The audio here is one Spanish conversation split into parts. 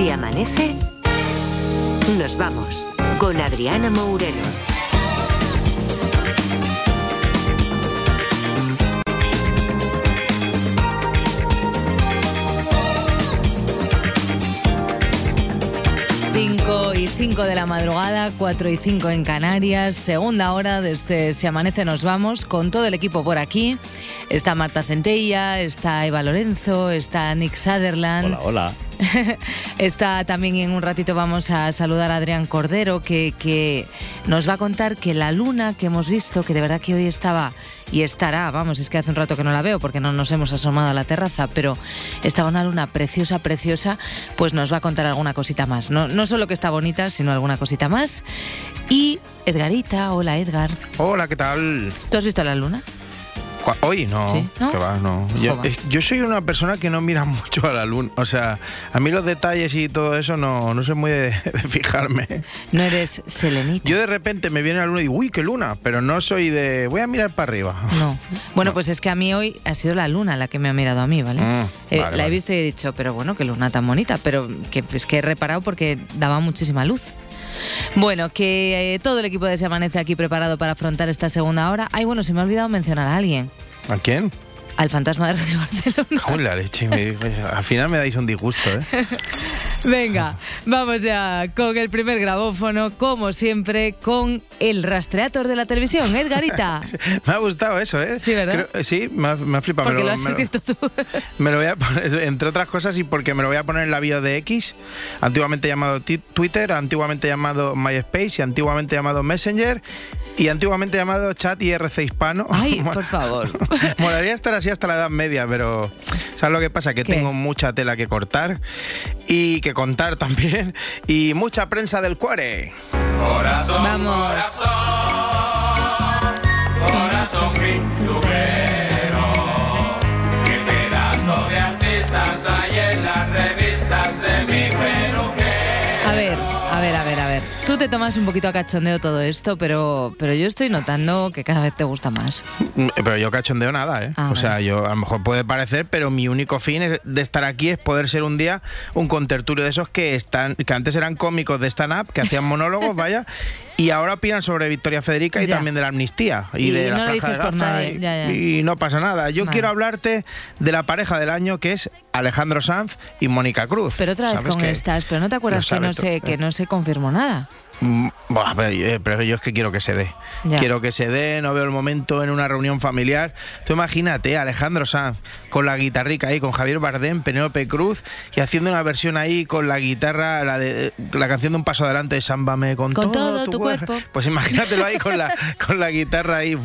Si amanece, nos vamos con Adriana Mourelos. Cinco y 5 de la madrugada, 4 y 5 en Canarias, segunda hora desde Si Amanece Nos Vamos, con todo el equipo por aquí. Está Marta Centella, está Eva Lorenzo, está Nick Sutherland. Hola, hola. Está también en un ratito vamos a saludar a Adrián Cordero, que, que nos va a contar que la luna que hemos visto, que de verdad que hoy estaba y estará, vamos, es que hace un rato que no la veo porque no nos hemos asomado a la terraza, pero estaba una luna preciosa, preciosa, pues nos va a contar alguna cosita más. No, no solo que está bonita, sino alguna cosita más. Y Edgarita, hola Edgar. Hola, ¿qué tal? ¿Tú has visto la luna? Hoy no, Sí, ¿no? que va, no. Yo, yo soy una persona que no mira mucho a la luna. O sea, a mí los detalles y todo eso no, no soy muy de, de fijarme. No eres selenita. Yo de repente me viene la luna y digo, uy, qué luna, pero no soy de, voy a mirar para arriba. No. Bueno, No. pues es que a mí hoy ha sido la luna la que me ha mirado a mí, ¿vale? Mm, Eh, vale, la he visto y he dicho, pero bueno, qué luna tan bonita, pero que es que he reparado porque daba muchísima luz. Bueno, que eh, todo el equipo de Se Amanece aquí preparado para afrontar esta segunda hora. Ay, bueno, se me ha olvidado mencionar a alguien. ¿A quién? Al fantasma de Radio Barcelona. Joder, la leche. me- al final me dais un disgusto, ¿eh? Venga, vamos ya con el primer grabófono, como siempre, con el rastreator de la televisión, Edgarita. Me ha gustado eso, ¿eh? Sí, ¿verdad? Creo- sí, me ha, me ha flipado. Porque me lo has escrito tú. Me lo voy a poner, entre otras cosas, y porque me lo voy a poner en la bio de X, antiguamente llamado Twitter, antiguamente llamado MySpace y antiguamente llamado Messenger y antiguamente llamado Chat IRC Hispano. Ay, por favor. Molaría estar así hasta la edad media, pero ¿sabes lo que pasa? Que ¿Qué? tengo mucha tela que cortar y que contar también y mucha prensa del cuore. Vamos. Corazón te tomas un poquito a cachondeo todo esto, pero, pero yo estoy notando que cada vez te gusta más. Mm, Pero yo cachondeo nada, ¿eh? Ah, o sea, yo a lo mejor puede parecer, pero mi único fin es- de estar aquí es poder ser un día un contertulio de esos que están, que antes eran cómicos de stand-up, que hacían monólogos, vaya, y ahora opinan sobre Victoria Federica y Ya. también de la amnistía y, Y de no la franja de Gaza y, ya, ya. y no pasa nada. Yo Vale. quiero hablarte de la pareja del año que es Alejandro Sanz y Mónica Cruz. Pero otra vez ¿Sabes con estas, pero no te acuerdas que no, se, que eh? no se confirmó nada. Mm, pero, eh, pero yo es que quiero que se dé. Ya. Quiero que se dé, no veo el momento en una reunión familiar. Tú imagínate, Alejandro Sanz con la guitarrica ahí, con Javier Bardem, Penélope Cruz y haciendo una versión ahí con la guitarra, la de la canción de Un Paso Adelante de Sámbame con, Con todo, todo tu cuerpo. Pues imagínatelo ahí con la, con la guitarra ahí.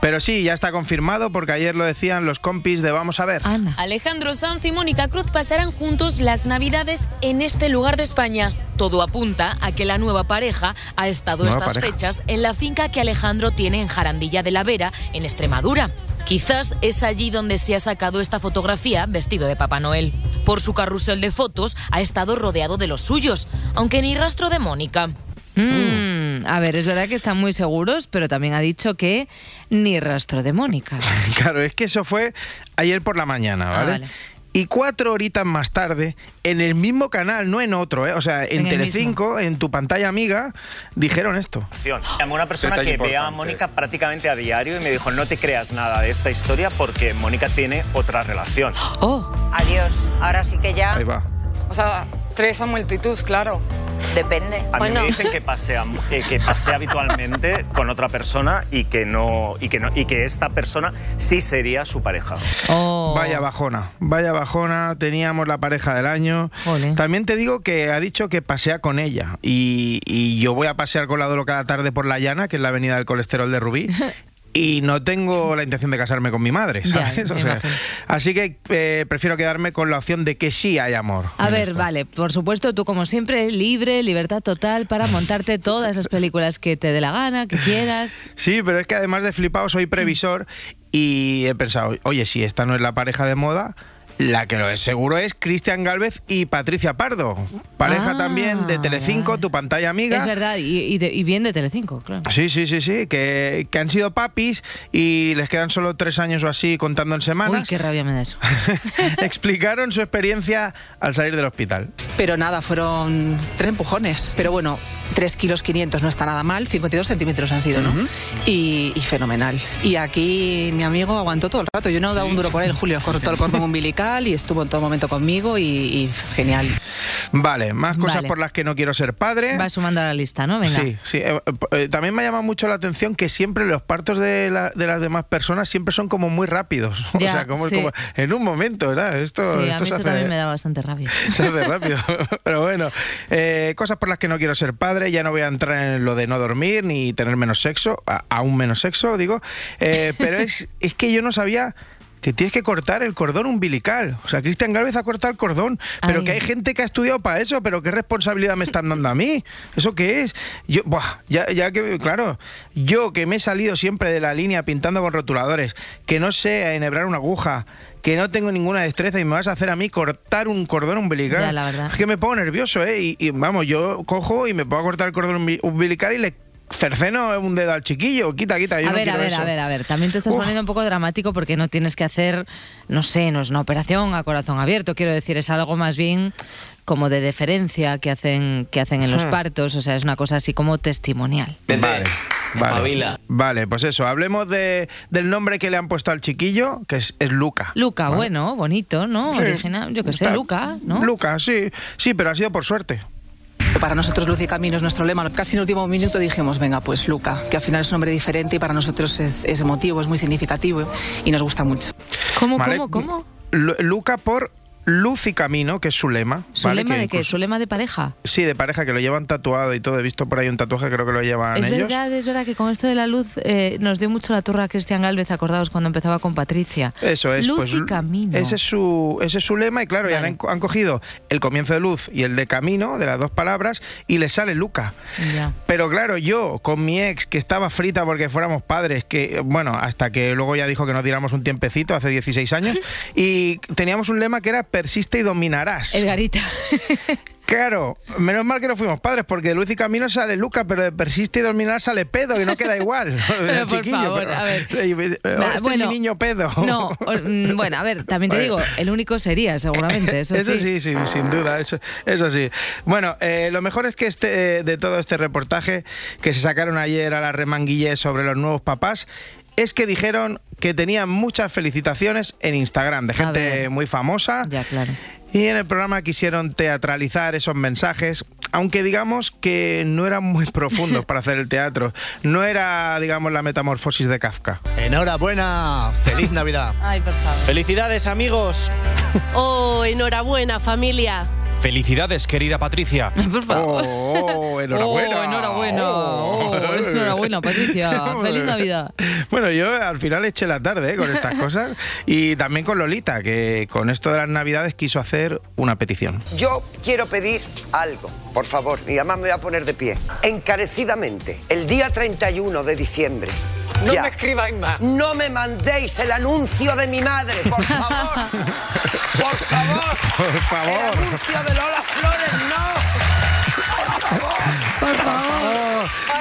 Pero sí, ya está confirmado porque ayer lo decían los compis de Vamos a ver. Alejandro Sanz y Mónica Cruz pasarán juntos las Navidades en este lugar de España. Todo apunta a que la nueva pareja ha estado Nueva estas pareja. fechas en la finca que Alejandro tiene en Jarandilla de la Vera, en Extremadura. Quizás es allí donde se ha sacado esta fotografía vestido de Papá Noel. Por su carrusel de fotos ha estado rodeado de los suyos, aunque ni rastro de Mónica. Mm, a ver, es verdad que están muy seguros, pero también ha dicho que ni rastro de Mónica. Claro, es que eso fue ayer por la mañana, Ah, ¿vale? vale. Y cuatro horitas más tarde, en el mismo canal, no en otro, ¿eh? o sea, en, En el Telecinco, en tu pantalla amiga, dijeron esto. Llamó una persona Detalle que ve a. Mónica prácticamente a diario y me dijo, no te creas nada de esta historia porque Mónica tiene otra relación. Oh, Adiós. Ahora sí que ya. Ahí va. O sea, tres o multitud, claro. Depende. A mí me dicen que pasea, que, que pasea habitualmente con otra persona y que, no, y, que no, y que esta persona sí sería su pareja. oh. Vaya bajona, vaya bajona, teníamos la pareja del año. También te digo que ha dicho que pasea con ella y, y yo voy a pasear con la Dolo cada tarde por La Llana, que es la avenida del colesterol de Rubí. Y no tengo la intención de casarme con mi madre, ¿sabes? O sea, así que eh, prefiero quedarme con la opción de que sí hay amor. A ver, esto. vale, por supuesto, tú como siempre, libre, libertad total para montarte todas las películas que te dé la gana, que quieras. Sí, pero es que además de flipado soy previsor y he pensado, oye, si esta no es la pareja de moda, La que lo es seguro es Cristian Galvez y Patricia Pardo, pareja Ah, también de Telecinco, tu pantalla amiga. Es verdad, y, y de- y bien de Telecinco, claro. Sí, sí, sí, sí, que, que han sido papis y les quedan solo tres años o así contando en Uy, semanas. qué rabia me da eso. Explicaron su experiencia al salir del hospital. Pero nada, fueron tres empujones. Pero bueno, 3 kilos 500 no está nada mal, 52 centímetros han sido, ¿no? y, y fenomenal. Y aquí mi amigo aguantó todo el rato. Yo no daba un duro por él, Julio. Cortó el cordón umbilical y estuvo en todo momento conmigo y, y genial. Vale, más cosas Vale. por las que no quiero ser padre. Va sumando a la lista, ¿no? Venga. Sí, sí. Eh, eh, también me ha llamado mucho la atención que siempre los partos de, la- de las demás personas siempre son como muy rápidos. Ya, o sea, como, sí. como en un momento, ¿verdad? Esto, Sí, a esto mí se, eso hace, también me da bastante rabia. se hace rápido. Pero bueno, eh, cosas por las que no quiero ser padre. Ya no voy a entrar en lo de no dormir ni tener menos sexo, a- aún menos sexo, digo. Eh, pero es, es que yo no sabía que tienes que cortar el cordón umbilical. O sea, Cristian Galvez ha cortado el cordón, pero Ay. que hay gente que ha estudiado para eso, pero qué responsabilidad me están dando a mí. ¿Eso qué es? Yo, buah, ya, ya que, claro, yo que me he salido siempre de la línea pintando con rotuladores, que no sé enhebrar una aguja, que no tengo ninguna destreza y me vas a hacer a mí cortar un cordón umbilical. Ya, la verdad. Es que me pongo nervioso, ¿eh? Y, y, vamos, yo cojo y me puedo cortar el cordón umbi- umbilical y le cerceno un dedo al chiquillo. Quita, quita. Yo a no ver, a ver, eso. a ver, a ver. También te estás Uf. poniendo un poco dramático porque no tienes que hacer, no sé, no es una operación a corazón abierto. Quiero decir, es algo más bien como de deferencia que hacen, que hacen en los Hmm. partos. O sea, es una cosa así como testimonial. Vale. Vale. Vale, pues eso, hablemos de, del nombre que le han puesto al chiquillo, que es, es Luca. Luca, ¿vale? bueno, bonito, ¿no? Sí. Original, yo que sé, Luca, ¿no? Luca, sí, sí, pero ha sido por suerte. Para nosotros Luz y Camino es nuestro lema. Casi en el último minuto dijimos, venga, pues Luca, que al final es un nombre diferente y para nosotros es, es emotivo, es muy significativo y nos gusta mucho. ¿Cómo, ¿vale? cómo, cómo? Lu- Luca por luz y camino, que es su lema. ¿Su ¿vale? lema Que de qué? ¿Su lema de pareja? Sí, de pareja, que lo llevan tatuado y todo. He visto por ahí un tatuaje, creo que lo llevan Es ellos. verdad, es verdad que con esto de la luz eh, nos dio mucho la turra a Cristian Galvez, acordados cuando empezaba con Patricia. Eso es. Luz pues, y camino. Ese es su, ese es su lema y claro, ya han, han cogido el comienzo de luz y el de camino, de las dos palabras, y le sale Luca. Ya. Pero claro, yo con mi ex, que estaba frita porque fuéramos padres, que bueno, hasta que luego ya dijo que nos diéramos un tiempecito, hace 16 años, y teníamos un lema que era persiste y dominarás. Edgarita. Claro, menos mal que no fuimos padres, porque de Luz y Camino sale Luca, pero de persiste y dominar sale pedo, y no queda igual. Pero El por favor, pero- a ver. Nah, este bueno, es mi niño pedo. No, o- mm, bueno, a ver, también te digo, el único sería, seguramente, eso, Eso sí. sí, sí, sin duda, eso, eso sí. Bueno, eh, lo mejor es que este, eh, de todo este reportaje que se sacaron ayer a la remanguille sobre los nuevos papás, es que dijeron que tenían muchas felicitaciones en Instagram de gente muy famosa. Ya, claro. Y en el programa quisieron teatralizar esos mensajes, aunque digamos que no eran muy profundos para hacer el teatro. No era, digamos, la metamorfosis de Kafka. Enhorabuena, feliz Navidad. Ay, por favor. Felicidades amigos. Oh, enhorabuena familia. Felicidades, querida Patricia. Por favor. Oh, enhorabuena. Oh, enhorabuena. Oh, enhorabuena, Patricia. Feliz Navidad. Bueno, yo al final eché la tarde ¿eh? con estas cosas y también con Lolita, que con esto de las Navidades quiso hacer una petición. Yo quiero pedir algo, por favor, y además me voy a poner de pie. Encarecidamente, el día 31 de diciembre. No ya, me escribáis más. No me mandéis el anuncio de mi madre, por favor. por favor. Por El favor. anuncio de Lola Flores, no. Por favor.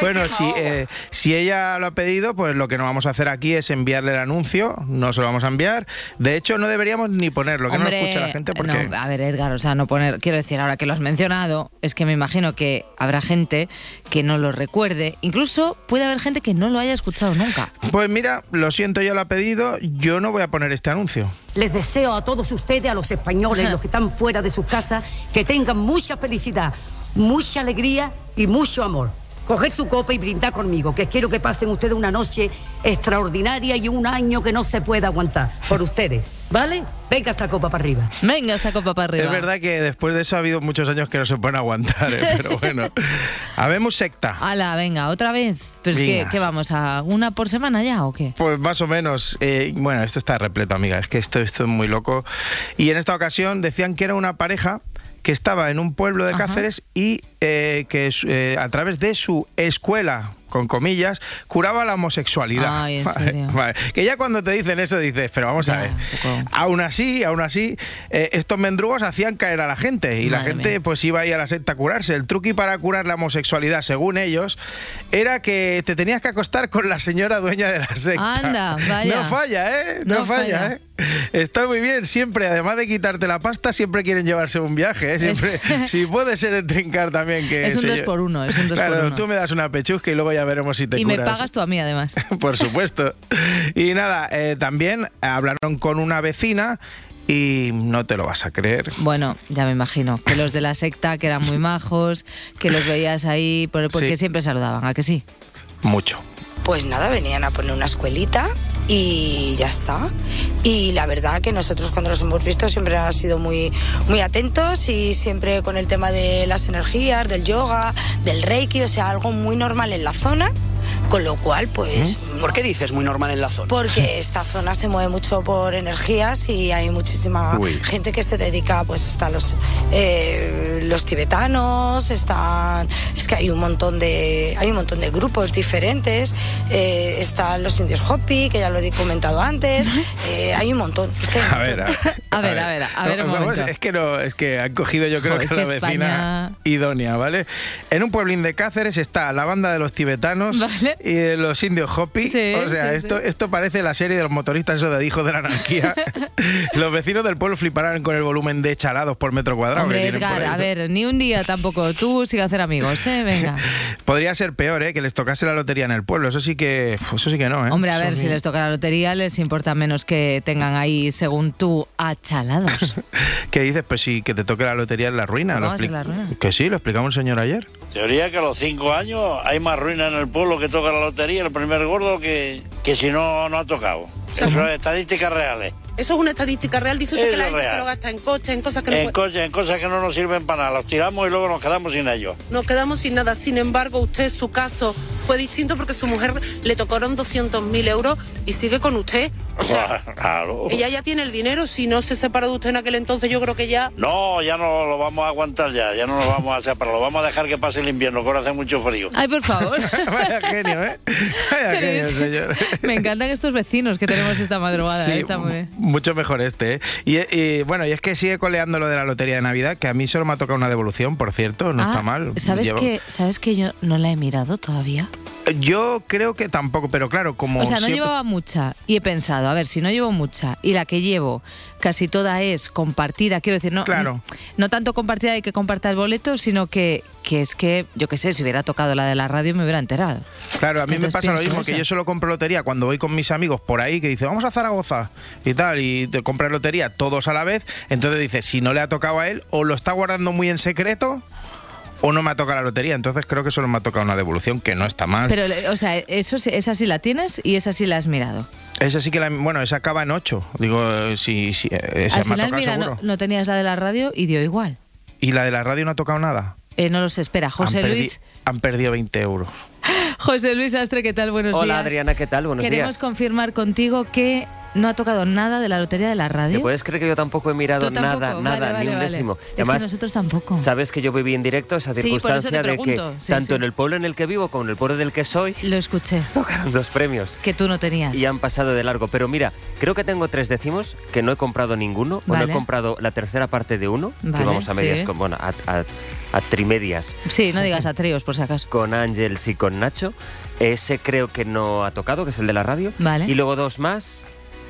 Bueno, si, eh, si ella lo ha pedido, pues lo que no vamos a hacer aquí es enviarle el anuncio, no se lo vamos a enviar. De hecho, no deberíamos ni ponerlo, que no lo escuche la gente porque... no, a ver, Edgar, o sea, no poner. Quiero decir, ahora que lo has mencionado, es que me imagino que habrá gente que no lo recuerde. Incluso puede haber gente que no lo haya escuchado nunca. Pues mira, lo siento, yo lo ha pedido, yo no voy a poner este anuncio. Les deseo a todos ustedes, a los españoles, los que están fuera de sus casas, que tengan mucha felicidad, mucha alegría y mucho amor. Coger su copa y brindar conmigo, que quiero que pasen ustedes una noche extraordinaria y un año que no se pueda aguantar por ustedes. ¿Vale? Venga esta copa para arriba. Venga, esta copa para arriba. Es verdad que después de eso ha habido muchos años que no se pueden aguantar, ¿eh? pero bueno. Habemos secta. Ala, venga, otra vez. Pero es que. ¿qué vamos? ¿A una por semana ya o qué? Pues más o menos. Eh, bueno, esto está repleto, amiga. Es que esto, esto es muy loco. Y en esta ocasión decían que era una pareja que estaba en un pueblo de Ajá. Cáceres y eh, que eh, a través de su escuela con comillas, curaba la homosexualidad. Ay, ¿en serio? vale. Que ya cuando te dicen eso dices, pero vamos a ver. Aún así, aún así, eh, estos mendrugos hacían caer a la gente y la gente mía. pues iba ahí a la secta a curarse. El truqui para curar la homosexualidad, según ellos, era que te tenías que acostar con la señora dueña de la secta. Anda, vaya. No falla, ¿eh? No, No falla, falla. ¿eh? Está muy bien, siempre, además de quitarte la pasta, siempre quieren llevarse un viaje, ¿eh? Siempre, si puede ser el trincar también que Es un se dos lle- por uno, es un dos claro, por uno. tú me das una pechusca y luego ya veremos si te y me curas. pagas tú a mí, además. Por supuesto. Y nada, eh, también hablaron con una vecina y no te lo vas a creer. Bueno, ya me imagino. Que los de la secta, que eran muy majos, que los veías ahí, por- porque Sí. siempre saludaban, ¿a que sí? Mucho. Pues nada, venían a poner una escuelita y ya está. Y la verdad que nosotros cuando los hemos visto siempre han sido muy, muy atentos y siempre con el tema de las energías, del yoga, del reiki, o sea, algo muy normal en la zona. Con lo cual, pues... ¿Por qué dices muy normal en la zona? Porque esta zona se mueve mucho por energías y hay muchísima Uy. gente que se dedica, pues están los, eh, los tibetanos, están, es que hay un montón de, hay un montón de grupos diferentes, eh, están los indios Hopi, que ya lo he comentado antes, eh, hay un montón. Es que hay un A ver, a ver. A ver, a ver, a ver un vamos, momento. es que no, es que han cogido yo creo Jo, es que que la vecina España- idónea, ¿vale? En un pueblín de Cáceres está la banda de los tibetanos Vale. Y de los indios Hopi. Sí, o sea, sí, esto, sí. esto parece la serie de los motoristas eso de hijos de la anarquía. los vecinos del pueblo fliparán con el volumen de chalados por metro cuadrado. que Hombre, por Edgar, ahí. a ver, ni un día tampoco. Tú sigue a hacer amigos, ¿eh? Venga. Podría ser peor, ¿eh? Que les tocase la lotería en el pueblo. Eso sí que, eso sí que no, ¿eh? Hombre, a ver, si les toca la lotería, les importa menos que tengan ahí, según tú, achalados. ¿Qué dices? Pues sí, que te toque la lotería en la ruina. ¿Cómo Lo expli- la ruina? Que sí, lo explicamos el señor ayer. Teoría que a los cinco años hay más ruina en el pueblo que toca la lotería, el primer gordo, que, que si no, no ha tocado. Eso es estadísticas reales. Eso es una estadística real. Dice usted Es que la gente real. se lo gasta en coche, en cosas que no En puede- cosas, en cosas que no nos sirven para nada. Los tiramos y luego nos quedamos sin ellos. Nos quedamos sin nada. Sin embargo, usted, su caso fue distinto porque su mujer le tocaron 200.000 euros y sigue con usted. O sea, Claro. ella ya tiene el dinero. Si no se separó de usted en aquel entonces, yo creo que ya. No, ya no lo vamos a aguantar ya, ya no lo vamos a separar, lo vamos a dejar que pase el invierno, que ahora hace mucho frío. Ay, por favor. Vaya genio, ¿eh? Vaya genio, señor. Me encantan estos vecinos que tenemos esta madrugada. Sí, ¿eh? Está muy bien. Mucho mejor este. ¿eh? Y, y, bueno, y es que sigue coleando lo de la lotería de Navidad, que a mí solo me ha tocado una devolución, por cierto, no Ah, está mal. ¿Sabes Llevo- que, ¿Sabes que yo no la he mirado todavía? Yo creo que tampoco, pero claro, como o sea, no siempre- llevaba mucha y he pensado, a ver, si no llevo mucha y la que llevo casi toda es compartida, quiero decir, no, Claro. no tanto compartida de que comparta el boleto, sino que, que es que, yo qué sé, si hubiera tocado la de la radio me hubiera enterado. Claro, a mí me pasa lo mismo, eso. que yo solo compro lotería cuando voy con mis amigos por ahí, que dice, vamos a Zaragoza y tal, y te compras lotería todos a la vez, entonces dice, si no le ha tocado a él, o lo está guardando muy en secreto, o no me ha tocado la lotería, entonces creo que solo me ha tocado una devolución, que no está mal. Pero, o sea, eso, sí- esa sí la tienes y esa sí la has mirado. Esa sí que la, bueno, esa acaba en 8, digo, eh, si, si eh, esa Al me ha final, tocado mira, seguro. no, no tenías la de la radio y dio igual. Y la de la radio no ha tocado nada. Eh, no lo sé, espera, José han, perdi- Luis. han perdido 20 euros. José Luis Astre, ¿qué tal? Buenos Hola días. Adriana, ¿qué tal? Buenos Queremos días. confirmar contigo que no ha tocado nada de la lotería de la radio. ¿Te puedes creer que yo tampoco he mirado tampoco, nada, nada, vale, ni un vale. décimo? Es que nosotros tampoco. sabes que yo viví en directo esa Sí, circunstancia de que. Sí, tanto sí. en el pueblo en el que vivo como en el pueblo del que soy Lo escuché. tocaron dos premios. Que tú no tenías. Y han pasado de largo. Pero mira, creo que tengo tres décimos que no he comprado ninguno. O no he comprado la tercera parte de uno, Vale, que vamos a medias, sí. con, bueno, a, a- a trimedias Sí, no digas a tríos, por si acaso. con Ángels y con Nacho. Ese creo que no ha tocado, que es el de la radio. Vale. Y luego dos más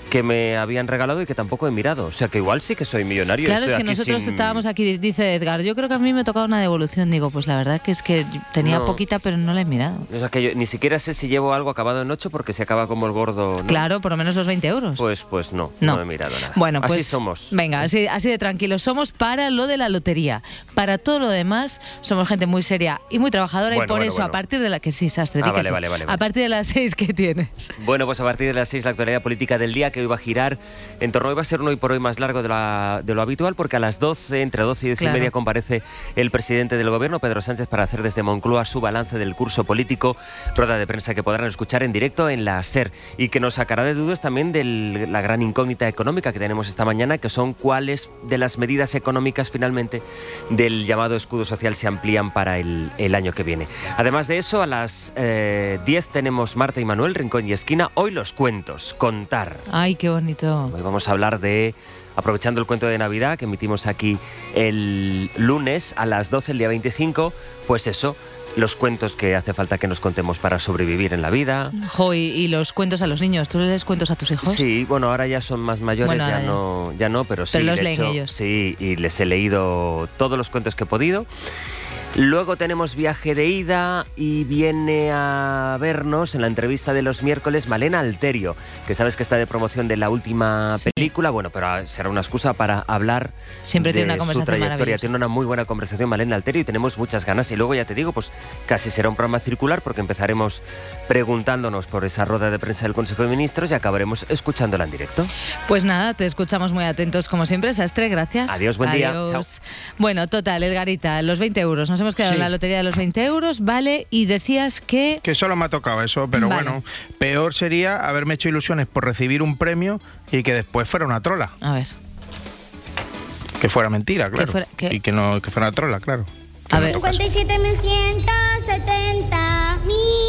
que me habían regalado y que tampoco he mirado. O sea que igual sí que soy millonario. Claro, es que nosotros sin- estábamos aquí, dice Edgar, yo creo que a mí me ha tocado una devolución. Digo, pues la verdad que es que tenía No. poquita, pero no la he mirado. O sea que yo ni siquiera sé si llevo algo acabado en ocho porque se acaba como el gordo. ¿no? Claro, por lo menos los 20 euros. Pues, pues no, no, No. he mirado nada. Bueno, pues Así somos. Venga, así, así de tranquilos somos para lo de la lotería. Para todo lo demás, somos gente muy seria y muy trabajadora y por bueno, eso, a partir de la que sí, Sastre, Ah, vale, vale, vale, A partir de las seis que tienes. Bueno, pues a partir de las seis la actualidad política del día. Que hoy va a girar en torno, hoy va a ser un hoy por hoy más largo de, la- de lo habitual, porque a las 12, entre 12 y 10 Claro. y media, comparece el presidente del gobierno, Pedro Sánchez, para hacer desde Moncloa su balance del curso político, rueda de prensa que podrán escuchar en directo en la SER y que nos sacará de dudas también de la gran incógnita económica que tenemos esta mañana, que son cuáles de las medidas económicas finalmente del llamado escudo social se amplían para el, el año que viene. Además de eso, a las eh, 10 tenemos Marta y Manuel, Rincón y Esquina. Hoy los cuentos, contar. Ay, qué bonito. Hoy vamos a hablar de, aprovechando el cuento de Navidad que emitimos aquí el lunes a las 12, el día 25, pues eso, los cuentos que hace falta que nos contemos para sobrevivir en la vida. Jo, y, y los cuentos a los niños. ¿Tú les cuentos a tus hijos? Sí, bueno, ahora ya son más mayores, Bueno, ya. no, ya no, pero sí, Pero los de leen hecho, ellos. sí, y les he leído todos los cuentos que he podido. Luego tenemos viaje de ida y viene a vernos en la entrevista de los miércoles Malena Alterio, que sabes que está de promoción de la última película, bueno, pero será una excusa para hablar Siempre de tiene una su conversación trayectoria. maravillosa. Tiene una muy buena conversación Malena Alterio y tenemos muchas ganas. Y luego ya te digo, pues casi será un programa circular porque empezaremos preguntándonos por esa rueda de prensa del Consejo de Ministros y acabaremos escuchándola en directo. Pues nada, te escuchamos muy atentos como siempre, Sastre, gracias. Adiós, buen día. Adiós. Chao. Bueno, total, Edgarita, los 20 euros. Nos hemos quedado Sí. en la lotería de los 20 euros, ¿vale? Y decías que... Que solo me ha tocado eso, pero Vale. bueno, peor sería haberme hecho ilusiones por recibir un premio y que después fuera una trola. A ver. Que fuera mentira, claro. fuera- que- Y que no que fuera una trola, claro. A ver. 57.170 mil euros.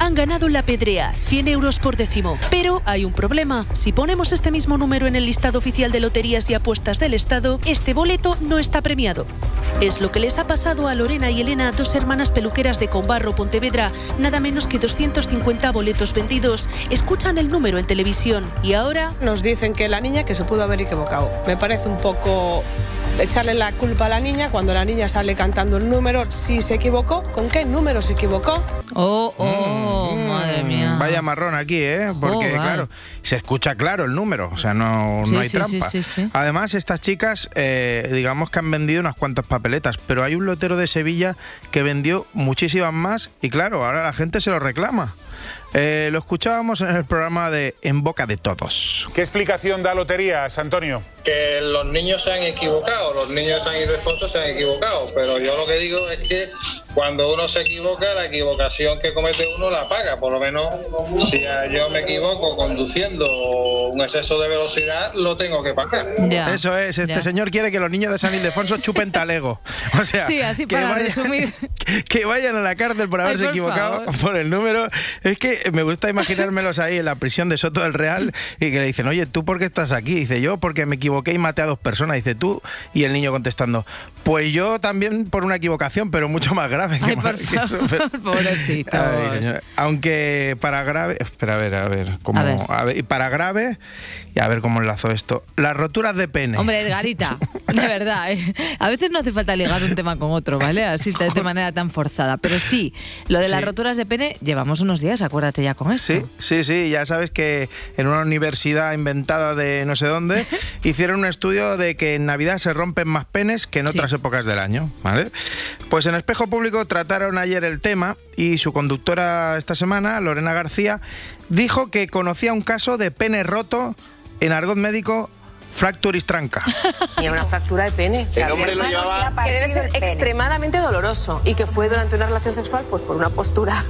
Han ganado la pedrea, 100 euros por décimo. Pero hay un problema. Si ponemos este mismo número en el listado oficial de loterías y apuestas del Estado, este boleto no está premiado. Es lo que les ha pasado a Lorena y Elena, dos hermanas peluqueras de Combarro, Pontevedra. Nada menos que 250 boletos vendidos. Escuchan el número en televisión y ahora Nos dicen que la niña que se pudo haber equivocado. Me parece un poco echarle la culpa a la niña cuando la niña sale cantando el número. Si se equivocó, ¿con qué número se equivocó? Oh, oh, madre mía. Vaya marrón aquí, ¿eh? Porque, Joder. claro, se escucha claro el número, o sea, no, Sí, no hay sí, trampa. sí, sí, sí. Además, estas chicas, eh, digamos que han vendido unas cuantas papeletas, pero hay un lotero de Sevilla que vendió muchísimas más y, claro, ahora la gente se lo reclama. Eh, lo escuchábamos en el programa de En Boca de Todos. ¿Qué explicación da Loterías, Antonio? Que los niños se han equivocado, los niños de San Ildefonso se han equivocado, pero yo lo que digo es que cuando uno se equivoca, la equivocación que comete uno la paga, por lo menos si yo me equivoco conduciendo un exceso de velocidad, lo tengo que pagar. Eso es, este ya. señor quiere que los niños de San Ildefonso chupen talego. O sea, Sí, así que, para vayan, resumir. que vayan a la cárcel por Ay, haberse por equivocado favor. por el número. Es que me gusta imaginármelos ahí en la prisión de Soto del Real y que le dicen, oye, ¿tú por qué estás aquí? Dice, yo porque me equivoqué y maté a dos personas. Dice, tú. Y el niño contestando, pues yo también por una equivocación, pero mucho más grave. que Ay, por que eso". pobrecitos. Ay. Aunque para grave, espera, a ver, a ver, cómo, A ver. a ver, y para grave, y a ver cómo enlazo esto. Las roturas de pene. Hombre, Edgarita, de verdad, ¿eh? a veces no hace falta ligar un tema con otro, ¿vale? Así de, de manera tan forzada. Pero sí, lo de las Sí. roturas de pene, llevamos unos días, acuérdate ya con esto. Sí, sí, sí, ya sabes que en una universidad inventada de no sé dónde hicieron un estudio de que en Navidad se rompen más penes que en otras épocas del año, ¿vale? Pues en Espejo Público trataron ayer el tema y su conductora esta semana, Lorena García, dijo que conocía un caso de pene roto en argot médico fracturis tranca. Y una fractura de pene. El hombre lo llevaba- Que debe ser extremadamente doloroso y que fue durante una relación sexual pues por una postura.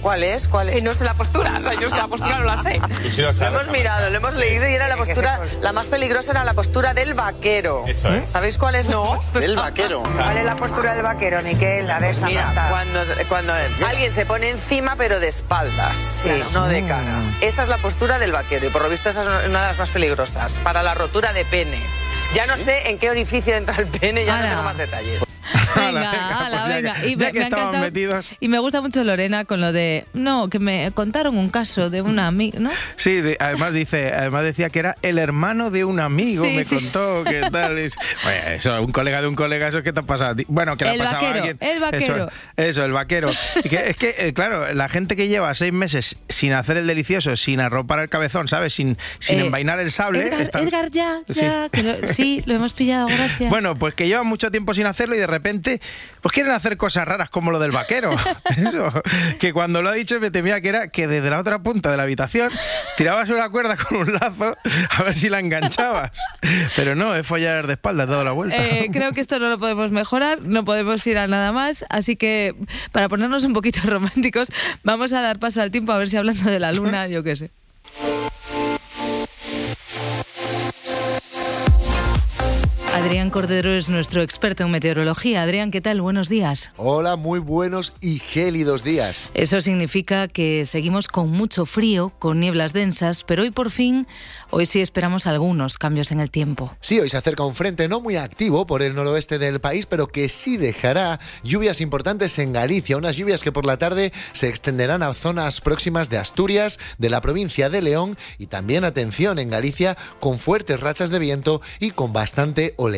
¿Cuál es? ¿Cuál es? no sé la postura, no, yo sé la postura no la sé. Y si lo sabes, hemos mirado, lo hemos leído y era la postura, la más peligrosa era la postura del vaquero. Eso es. ¿Sabéis cuál es? No. Del vaquero. ¿Cuál es la postura del vaquero, Miquel? A ver, Mira, Samantha. cuando, cuando alguien se pone encima pero de espaldas, Claro. no de Mm. cara. Esa es la postura del vaquero y por lo visto esa es una de las más peligrosas para la rotura de pene. Ya no sé en qué orificio entra el pene, ya Ala. no tengo más detalles. Venga, venga, ala, pues ya venga. que- Y ya me, que me estaban encantado. metidos. Y me gusta mucho Lorena con lo de, no, que me contaron un caso de una amiga, ¿no? Sí, de- además dice, además decía que era el hermano de un amigo, Sí, me sí. contó que tal es. Oye, eso, un colega de un colega, eso es que te ha pasado a ti. Bueno, que le ha pasado a alguien. el vaquero. Eso, eso, el vaquero. Y que- es que, eh, claro, la gente que lleva seis meses sin hacer el delicioso, sin arropar el cabezón, ¿sabes? Sin, sin Eh, envainar el sable. Edgar, Edgar, ya, Sí. ya, que lo- sí, lo hemos pillado, gracias. Bueno, pues que lleva mucho tiempo sin hacerlo y de repente últimamente pues quieren hacer cosas raras como lo del vaquero. Eso, que cuando lo ha dicho me temía que era que desde la otra punta de la habitación tirabas una cuerda con un lazo a ver si la enganchabas. Pero no, es follar de espaldas, dado la vuelta. Eh, creo que esto no lo podemos mejorar, no podemos ir a nada más, así que para ponernos un poquito románticos, vamos a dar paso al tiempo a ver si hablando de la luna, yo qué sé. Adrián Cordero es nuestro experto en meteorología. Adrián, ¿qué tal? Buenos días. Hola, muy buenos y gélidos días. Eso significa que seguimos con mucho frío, con nieblas densas, pero hoy por fin, hoy sí esperamos algunos cambios en el tiempo. Sí, hoy se acerca un frente no muy activo por el noroeste del país, pero que sí dejará lluvias importantes en Galicia, unas lluvias que por la tarde se extenderán a zonas próximas de Asturias, de la provincia de León y también, atención, en Galicia con fuertes rachas de viento y con bastante oleaje.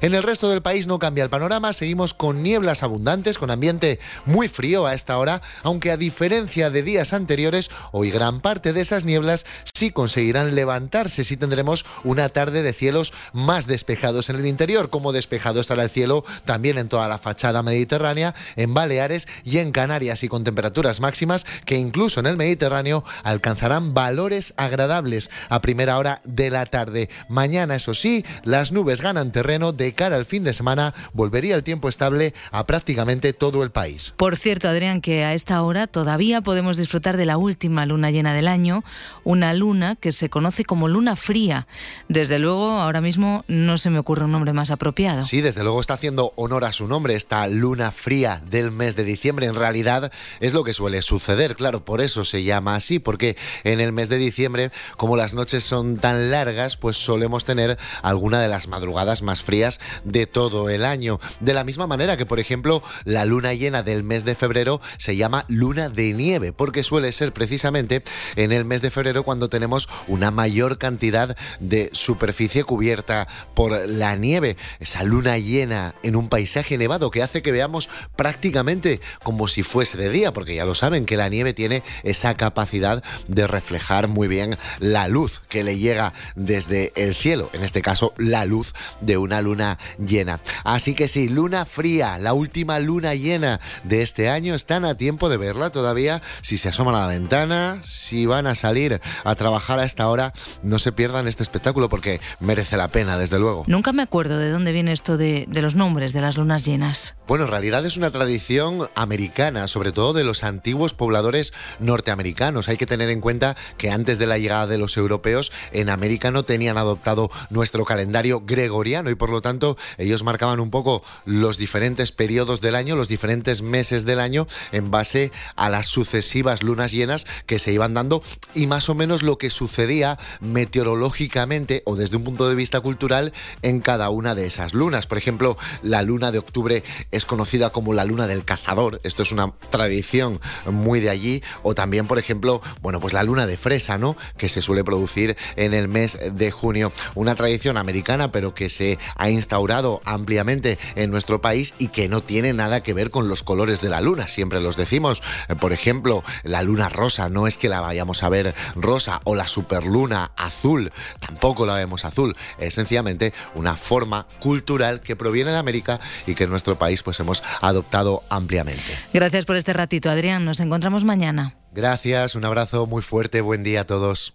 En el resto del país no cambia el panorama, seguimos con nieblas abundantes, con ambiente muy frío a esta hora, aunque a diferencia de días anteriores, hoy gran parte de esas nieblas sí conseguirán levantarse, sí tendremos una tarde de cielos más despejados en el interior, como despejado estará el cielo también en toda la fachada mediterránea, en Baleares y en Canarias, y con temperaturas máximas que incluso en el Mediterráneo alcanzarán valores agradables a primera hora de la tarde. Mañana, eso sí, las nubes ganan terreno de cara al fin de semana, volvería el tiempo estable a prácticamente todo el país. Por cierto, Adrián, que a esta hora todavía podemos disfrutar de la última luna llena del año, una luna que se conoce como luna fría. Desde luego, ahora mismo no se me ocurre un nombre más apropiado. Sí, desde luego está haciendo honor a su nombre, esta luna fría del mes de diciembre. En realidad es lo que suele suceder, claro, por eso se llama así, porque en el mes de diciembre, como las noches son tan largas, pues solemos tener alguna de las madrugadas más frías de todo el año. De la misma manera que, por ejemplo, la luna llena del mes de febrero se llama luna de nieve, porque suele ser precisamente en el mes de febrero cuando tenemos una mayor cantidad de superficie cubierta por la nieve. Esa luna llena en un paisaje nevado que hace que veamos prácticamente como si fuese de día, porque ya lo saben que la nieve tiene esa capacidad de reflejar muy bien la luz que le llega desde el cielo, en este caso la luz de una luna llena. Así que sí, luna fría, la última luna llena de este año, están a tiempo de verla todavía. Si se asoman a la ventana, si van a salir a trabajar a esta hora, no se pierdan este espectáculo porque merece la pena, desde luego. Nunca me acuerdo de dónde viene esto de, de los nombres de las lunas llenas. Bueno, en realidad es una tradición americana, sobre todo de los antiguos pobladores norteamericanos. Hay que tener en cuenta que antes de la llegada de los europeos, en América no tenían adoptado nuestro calendario gregoriano y por lo tanto ellos marcaban un poco los diferentes periodos del año, los diferentes meses del año en base a las sucesivas lunas llenas que se iban dando y más o menos lo que sucedía meteorológicamente o desde un punto de vista cultural en cada una de esas lunas. Por ejemplo, la luna de octubre es conocida como la luna del cazador. Esto es una tradición muy de allí. O también, por ejemplo, bueno, pues la luna de fresa, ¿no? Que se suele producir en el mes de junio. Una tradición americana, pero que se ha instaurado ampliamente en nuestro país y que no tiene nada que ver con los colores de la luna. Siempre los decimos. Por ejemplo, la luna rosa no es que la vayamos a ver rosa o la superluna azul, tampoco la vemos azul. Es sencillamente una forma cultural que proviene de América y que en nuestro país pues hemos adoptado ampliamente. Gracias por este ratito, Adrián. Nos encontramos mañana. Gracias, un abrazo muy fuerte, buen día a todos.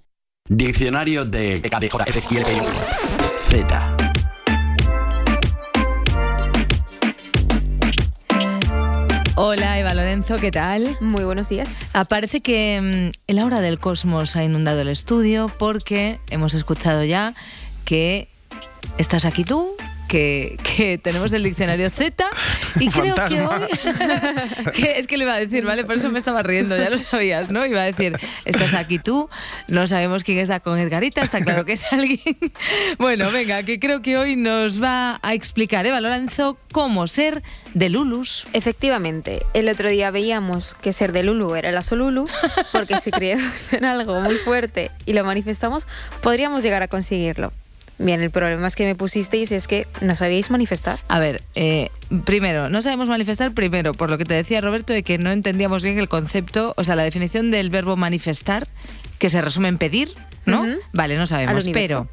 Diccionario de Z. Hola Eva Lorenzo, ¿qué tal? Muy buenos días. Aparece que mm, el aura del cosmos ha inundado el estudio porque hemos escuchado ya que estás aquí tú, que, que tenemos el diccionario Z y creo que hoy... que es que le iba a decir, ¿vale? Por eso me estaba riendo, ya lo sabías, ¿no? Iba a decir, estás aquí tú, no sabemos quién está con Edgarita, está claro que es alguien. bueno, venga, que creo que hoy nos va a explicar Eva Lorenzo cómo ser de Lulus. Efectivamente, el otro día veíamos que ser de Lulu era la Solulu, porque si creemos en algo muy fuerte y lo manifestamos, podríamos llegar a conseguirlo. Bien, el problema es que me pusisteis es que no sabíais manifestar. A ver, eh, primero, no sabemos manifestar, primero, por lo que te decía Roberto, de que no entendíamos bien el concepto, o sea, la definición del verbo manifestar, que se resume en pedir, ¿no? Vale, no sabemos, pero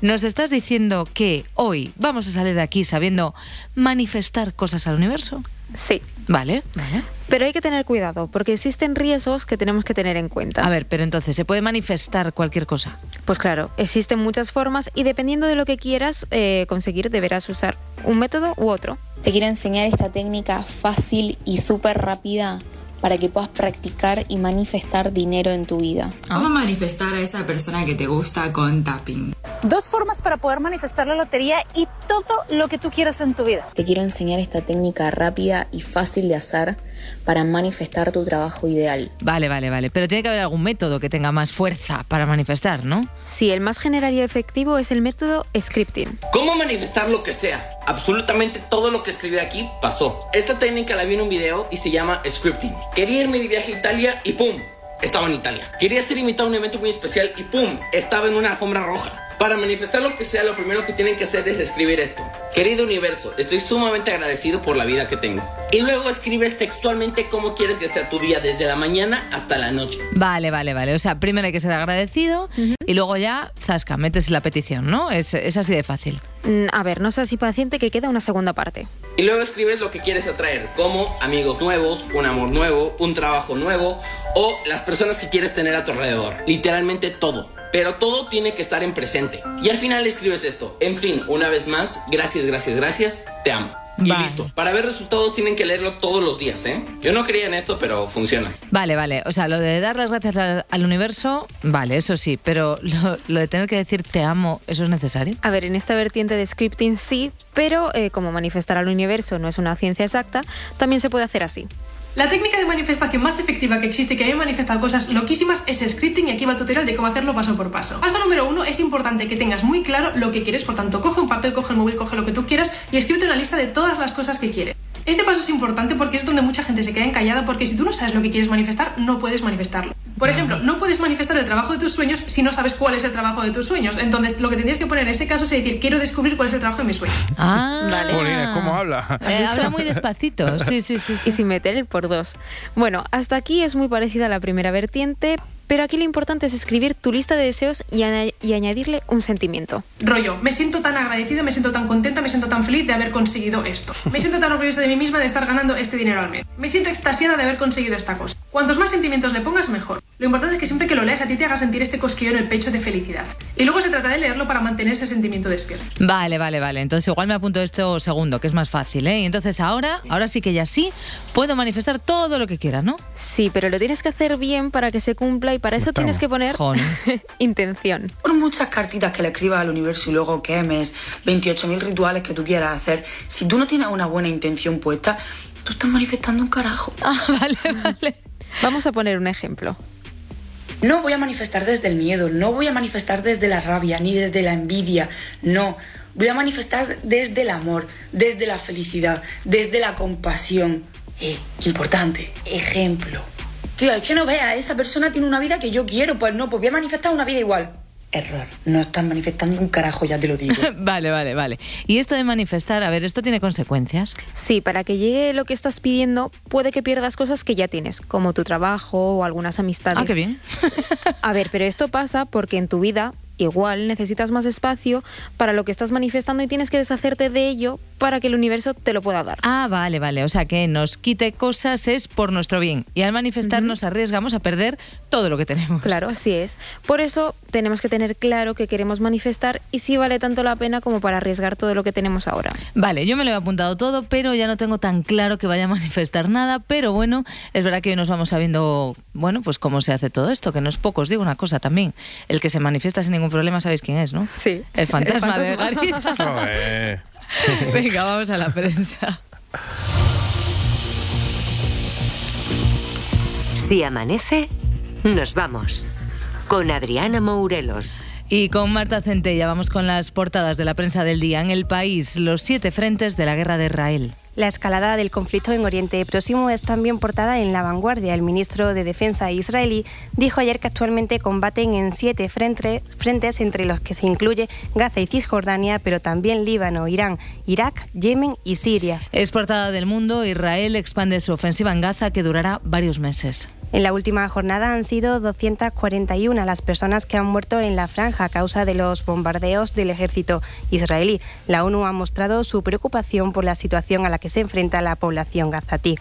nos estás diciendo que hoy vamos a salir de aquí sabiendo manifestar cosas al universo. Sí. Vale, vale. Pero hay que tener cuidado, porque existen riesgos que tenemos que tener en cuenta. A ver, pero entonces, ¿se puede manifestar cualquier cosa? Pues claro, existen muchas formas y dependiendo de lo que quieras eh, conseguir, deberás usar un método u otro. Te quiero enseñar esta técnica fácil y súper rápida para que puedas practicar y manifestar dinero en tu vida. ¿Cómo manifestar a esa persona que te gusta con tapping? Dos formas para poder manifestar la lotería y todo lo que tú quieras en tu vida. Te quiero enseñar esta técnica rápida y fácil de hacer para manifestar tu trabajo ideal. Vale, vale, vale. Pero tiene que haber algún método que tenga más fuerza para manifestar, ¿no? Sí, el más general y efectivo es el método scripting. ¿Cómo manifestar lo que sea? Absolutamente todo lo que escribí aquí pasó. Esta técnica la vi en un video y se llama scripting. Quería irme de viaje a Italia y ¡pum! Estaba en Italia. Quería ser invitado a un evento muy especial y ¡pum! Estaba en una alfombra roja. Para manifestar lo que sea, lo primero que tienen que hacer es escribir esto. Querido universo, estoy sumamente agradecido por la vida que tengo. Y luego escribes textualmente cómo quieres que sea tu día desde la mañana hasta la noche. Vale, vale, vale. O sea, primero hay que ser agradecido y luego ya, zasca, metes la petición, ¿no? Es, es así de fácil. Mm, A ver, no seas así paciente que queda una segunda parte. Y luego escribes lo que quieres atraer, como amigos nuevos, un amor nuevo, un trabajo nuevo o las personas que quieres tener a tu alrededor. Literalmente todo. Pero todo tiene que estar en presente. Y al final escribes esto. En fin, una vez más, gracias, gracias, gracias, te amo. Y listo. Para ver resultados tienen que leerlo todos los días, ¿eh? Yo no creía en esto, pero funciona. Vale, vale. O sea, lo de dar las gracias al, al universo, vale, eso sí. Pero lo, lo de tener que decir te amo, ¿eso es necesario? A ver, en esta vertiente de scripting sí, pero eh, como manifestar al universo no es una ciencia exacta, también se puede hacer así. La técnica de manifestación más efectiva que existe que a mí me ha manifestado cosas loquísimas es scripting y aquí va el tutorial de cómo hacerlo paso por paso. Paso número uno, es importante que tengas muy claro lo que quieres, por tanto, coge un papel, coge el móvil, coge lo que tú quieras y escríbete una lista de todas las cosas que quieres. Este paso es importante porque es donde mucha gente se queda encallada porque si tú no sabes lo que quieres manifestar, no puedes manifestarlo. Por ejemplo, no puedes manifestar el trabajo de tus sueños si no sabes cuál es el trabajo de tus sueños. Entonces, lo que tendrías que poner en ese caso es decir, quiero descubrir cuál es el trabajo de mis sueños. Ah, Vale. Jolines, ¿cómo habla? Eh, habla muy despacito. Sí, sí, sí. Y sin meter el por dos. Bueno, hasta aquí es muy parecida a la primera vertiente, pero aquí lo importante es escribir tu lista de deseos y, y añadirle un sentimiento. Rollo, me siento tan agradecida, me siento tan contenta, me siento tan feliz de haber conseguido esto. Me siento tan orgullosa de mí misma de estar ganando este dinero al mes. Me siento extasiada de haber conseguido esta cosa. Cuantos más sentimientos le pongas, mejor. Lo importante es que siempre que lo leas a ti te haga sentir este cosquillo en el pecho de felicidad. Y luego se trata de leerlo para mantener ese sentimiento despierto. Vale, vale, vale. Entonces igual me apunto esto segundo, que es más fácil, ¿eh? Y entonces ahora, ahora sí que ya sí, puedo manifestar todo lo que quiera, ¿no? Sí, pero lo tienes que hacer bien para que se cumpla y para eso tienes que poner intención. Por muchas cartitas que le escribas al universo y luego quemes 28.000 rituales que tú quieras hacer, si tú no tienes una buena intención puesta, tú estás manifestando un carajo. Ah, vale, vale. Vamos a poner un ejemplo. No voy a manifestar desde el miedo, no voy a manifestar desde la rabia ni desde la envidia, no. Voy a manifestar desde el amor, desde la felicidad, desde la compasión. Eh, importante, ejemplo. Tío, es que no veas, esa persona tiene una vida que yo quiero, pues no, pues voy a manifestar una vida igual. Error, no estás manifestando un carajo, ya te lo digo. vale, vale, vale. Y esto de manifestar, a ver, ¿esto tiene consecuencias? Sí, para que llegue lo que estás pidiendo, puede que pierdas cosas que ya tienes, como tu trabajo o algunas amistades. Ah, qué bien. A ver, pero esto pasa porque en tu vida igual necesitas más espacio para lo que estás manifestando y tienes que deshacerte de ello para que el universo te lo pueda dar. Ah, vale, vale. O sea, que nos quite cosas es por nuestro bien. Y al manifestar nos arriesgamos a perder todo lo que tenemos. Claro, así es. Por eso tenemos que tener claro que queremos manifestar y si vale tanto la pena como para arriesgar todo lo que tenemos ahora. Vale, yo me lo he apuntado todo, pero ya no tengo tan claro que vaya a manifestar nada. Pero bueno, es verdad que hoy nos vamos sabiendo, bueno, pues cómo se hace todo esto, que no es poco. Os digo una cosa también. El que se manifiesta sin ningún problema, ¿sabéis quién es, no? Sí. El fantasma, de fantasma. Garita. Venga, vamos a la prensa. Si amanece, nos vamos. Con Adriana Mourelos. Y con Marta Centella vamos con las portadas de la prensa del día. En el país, los siete frentes de la guerra de Israel. La escalada del conflicto en Oriente Próximo es también portada en la vanguardia. El ministro de Defensa israelí dijo ayer que actualmente combaten en siete frente- frentes, entre los que se incluye Gaza y Cisjordania, pero también Líbano, Irán, Irak, Yemen y Siria. Es portada del mundo. Israel expande su ofensiva en Gaza que durará varios meses. En la última jornada han sido 241 las personas que han muerto en la franja a causa de los bombardeos del ejército israelí. La ONU ha mostrado su preocupación por la situación a la que se enfrenta la población gazatí.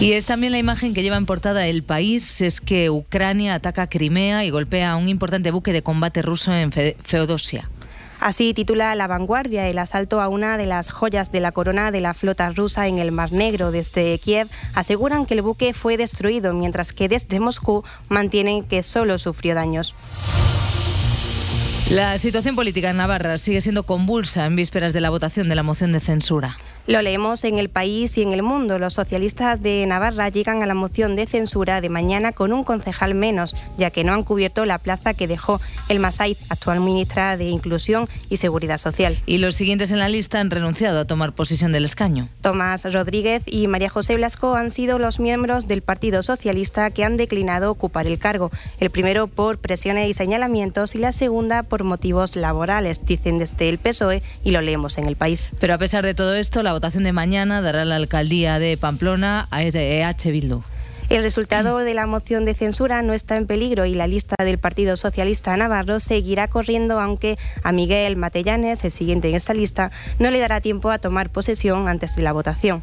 Y es también la imagen que lleva en portada el país, es que Ucrania ataca Crimea y golpea a un importante buque de combate ruso en Feodosia. Así titula La Vanguardia el asalto a una de las joyas de la corona de la flota rusa en el Mar Negro. Desde Kiev aseguran que el buque fue destruido, mientras que desde Moscú mantienen que solo sufrió daños. La situación política en Navarra sigue siendo convulsa en vísperas de la votación de la moción de censura. Lo leemos en El País y en El Mundo. Los socialistas de Navarra llegan a la moción de censura de mañana con un concejal menos, ya que no han cubierto la plaza que dejó el Masait, actual ministra de Inclusión y Seguridad Social. Y los siguientes en la lista han renunciado a tomar posesión del escaño. Tomás Rodríguez y María José Blasco han sido los miembros del Partido Socialista que han declinado ocupar el cargo. El primero por presiones y señalamientos y la segunda por motivos laborales, dicen desde el PSOE y lo leemos en El País. Pero a pesar de todo esto, la la votación de mañana dará la alcaldía de Pamplona a EH Bildu. El resultado de la moción de censura no está en peligro y la lista del Partido Socialista Navarro seguirá corriendo, aunque a Miguel Matellanes, el siguiente en esta lista, no le dará tiempo a tomar posesión antes de la votación.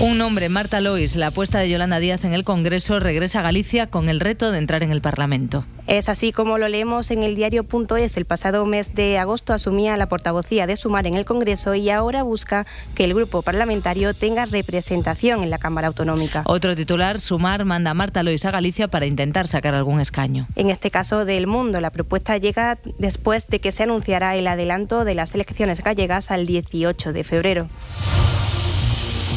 Un nombre, Marta Lois, la apuesta de Yolanda Díaz en el Congreso, regresa a Galicia con el reto de entrar en el Parlamento. Es así como lo leemos en el diario.es. El pasado mes de agosto asumía la portavocía de Sumar en el Congreso y ahora busca que el grupo parlamentario tenga representación en la Cámara Autonómica. Otro titular, Sumar manda a Marta Lois a Galicia para intentar sacar algún escaño. En este caso del Mundo, la propuesta llega después de que se anunciara el adelanto de las elecciones gallegas al 18 de febrero.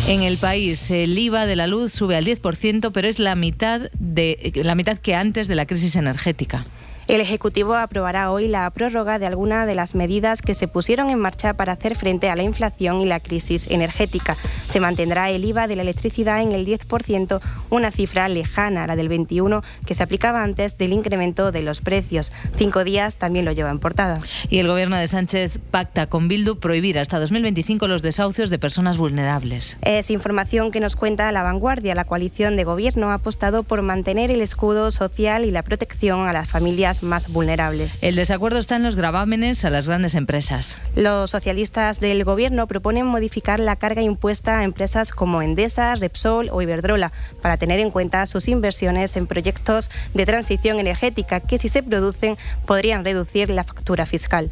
En el país el IVA de la luz sube al 10%, pero es la mitad de la mitad que antes de la crisis energética. El Ejecutivo aprobará hoy la prórroga de algunas de las medidas que se pusieron en marcha para hacer frente a la inflación y la crisis energética. Se mantendrá el IVA de la electricidad en el 10%, una cifra lejana a la del 21% que se aplicaba antes del incremento de los precios. Cinco días también lo lleva en portada. Y el gobierno de Sánchez pacta con Bildu prohibir hasta 2025 los desahucios de personas vulnerables. Es información que nos cuenta La Vanguardia. La coalición de gobierno ha apostado por mantener el escudo social y la protección a las familias más vulnerables. El desacuerdo está en los gravámenes a las grandes empresas. Los socialistas del Gobierno proponen modificar la carga impuesta a empresas como Endesa, Repsol o Iberdrola para tener en cuenta sus inversiones en proyectos de transición energética que si se producen podrían reducir la factura fiscal.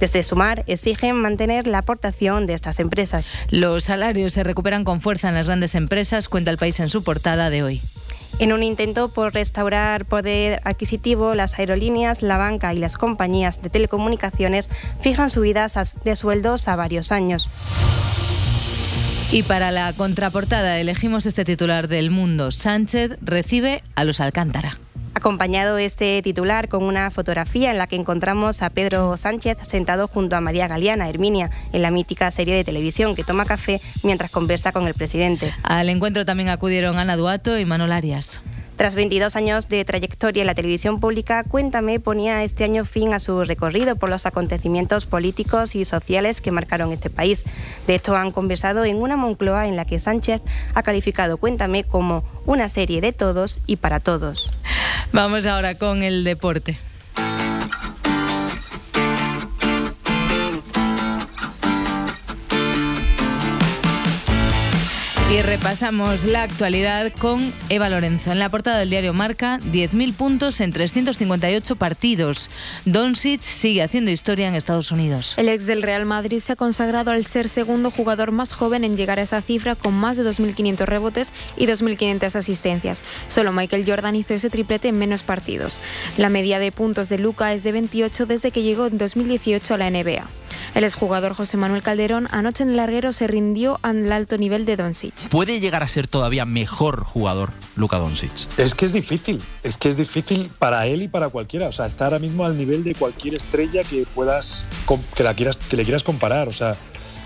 Desde Sumar exigen mantener la aportación de estas empresas. Los salarios se recuperan con fuerza en las grandes empresas, cuenta el país en su portada de hoy. En un intento por restaurar poder adquisitivo, las aerolíneas, la banca y las compañías de telecomunicaciones fijan subidas de sueldos a varios años. Y para la contraportada elegimos este titular del Mundo. Sánchez recibe a los Alcántara acompañado este titular con una fotografía en la que encontramos a Pedro Sánchez sentado junto a María Galeana, Herminia, en la mítica serie de televisión que toma café mientras conversa con el presidente. Al encuentro también acudieron Ana Duato y Manuel Arias. Tras 22 años de trayectoria en la televisión pública, Cuéntame ponía este año fin a su recorrido por los acontecimientos políticos y sociales que marcaron este país. De esto han conversado en una Moncloa en la que Sánchez ha calificado Cuéntame como una serie de todos y para todos. Vamos ahora con el deporte. Y repasamos la actualidad con Eva Lorenzo. En la portada del diario Marca, 10.000 puntos en 358 partidos. Doncic sigue haciendo historia en Estados Unidos. El ex del Real Madrid se ha consagrado al ser segundo jugador más joven en llegar a esa cifra con más de 2.500 rebotes y 2.500 asistencias. Solo Michael Jordan hizo ese triplete en menos partidos. La media de puntos de Luca es de 28 desde que llegó en 2018 a la NBA. El exjugador José Manuel Calderón anoche en el larguero se rindió al alto nivel de Doncic. ¿Puede llegar a ser todavía mejor jugador Luka Doncic? Es que es difícil, es que es difícil para él y para cualquiera, o sea, está ahora mismo al nivel de cualquier estrella que puedas que la quieras que le quieras comparar, o sea,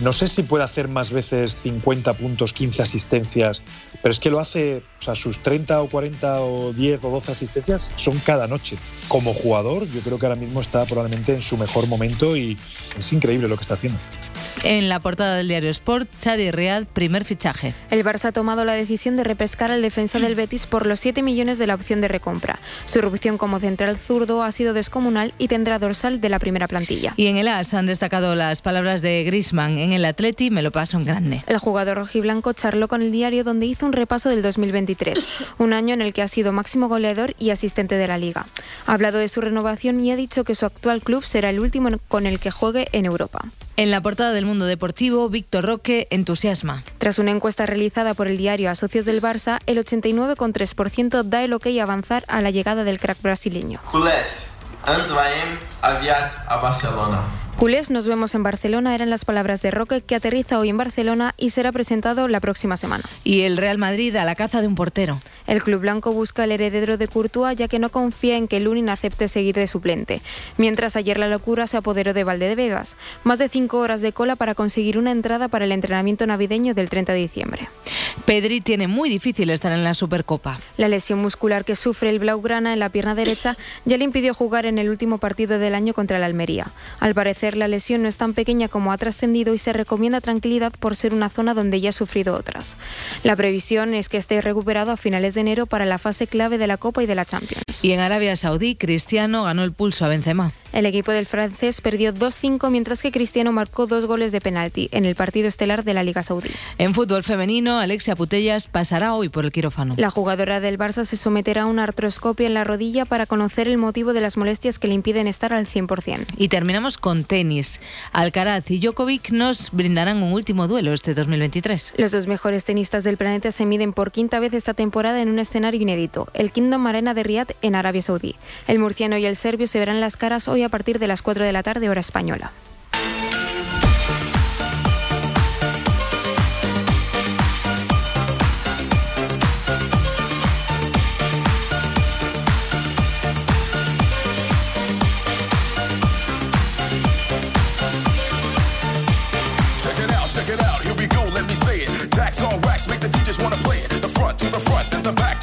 no sé si puede hacer más veces 50 puntos, 15 asistencias, pero es que lo hace, o sea, sus 30 o 40 o 10 o 12 asistencias son cada noche. Como jugador, yo creo que ahora mismo está probablemente en su mejor momento y es increíble lo que está haciendo. En la portada del diario Sport, Chadi Riad, primer fichaje. El Barça ha tomado la decisión de repescar al defensa del Betis por los 7 millones de la opción de recompra. Su erupción como central zurdo ha sido descomunal y tendrá dorsal de la primera plantilla. Y en el AS han destacado las palabras de Grisman. En el Atleti me lo paso en grande. El jugador rojiblanco charló con el diario donde hizo un repaso del 2023, un año en el que ha sido máximo goleador y asistente de la liga. Ha hablado de su renovación y ha dicho que su actual club será el último con el que juegue en Europa. En la portada del Mundo Deportivo, Víctor Roque entusiasma. Tras una encuesta realizada por el diario a socios del Barça, el 89,3% da el ok a avanzar a la llegada del crack brasileño. Culés, a Barcelona. Culés, nos vemos en Barcelona, eran las palabras de Roque, que aterriza hoy en Barcelona y será presentado la próxima semana. Y el Real Madrid a la caza de un portero. El club blanco busca el heredero de Courtois ya que no confía en que Lunin acepte seguir de suplente. Mientras ayer la locura se apoderó de Valdebebas. Más de cinco horas de cola para conseguir una entrada para el entrenamiento navideño del 30 de diciembre. Pedri tiene muy difícil estar en la Supercopa. La lesión muscular que sufre el Blaugrana en la pierna derecha ya le impidió jugar en el último partido del año contra el Almería. Al parecer la lesión no es tan pequeña como ha trascendido y se recomienda tranquilidad por ser una zona donde ya ha sufrido otras. La previsión es que esté recuperado a finales de enero para la fase clave de la Copa y de la Champions. Y en Arabia Saudí, Cristiano ganó el pulso a Benzema. El equipo del francés perdió 2-5 mientras que Cristiano marcó dos goles de penalti en el partido estelar de la Liga Saudí. En fútbol femenino, Alexia Putellas pasará hoy por el quirófano. La jugadora del Barça se someterá a una artroscopia en la rodilla para conocer el motivo de las molestias que le impiden estar al 100%. Y terminamos con tenis. Alcaraz y Djokovic nos brindarán un último duelo este 2023. Los dos mejores tenistas del planeta se miden por quinta vez esta temporada en un escenario inédito, el Kingdom Arena de Riyadh en Arabia Saudí. El murciano y el serbio se verán las caras hoy a partir de las 4 de la tarde hora española. Check it out, check it out, here we go, let me say it. Tax on wax, make the DJs wanna play it. The front to the front, then the back to the back,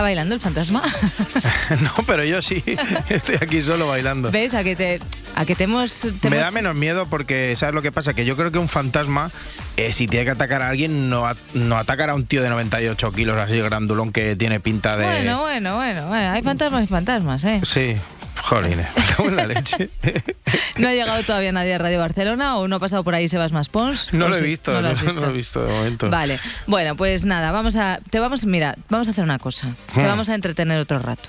¿está bailando el fantasma? No, pero yo sí. Estoy aquí solo bailando. ¿Ves? A que te, a que te hemos... te Me hemos- da menos miedo porque, ¿sabes lo que pasa? Que yo creo que un fantasma, eh, si tiene que atacar a alguien, no, a- no atacará a un tío de 98 kilos así grandulón que tiene pinta de... Bueno, bueno, bueno, bueno, hay fantasmas y fantasmas, ¿eh? Sí, jolines, me cago en la leche. ¿No ha llegado todavía nadie a Radio Barcelona o no ha pasado por ahí Sebas Maspons? No ¿O lo he visto, No lo has no lo he visto de momento. Vale, bueno, pues nada, vamos a, te vamos, mira, vamos a hacer una cosa. Te Hmm. vamos a entretener otro rato.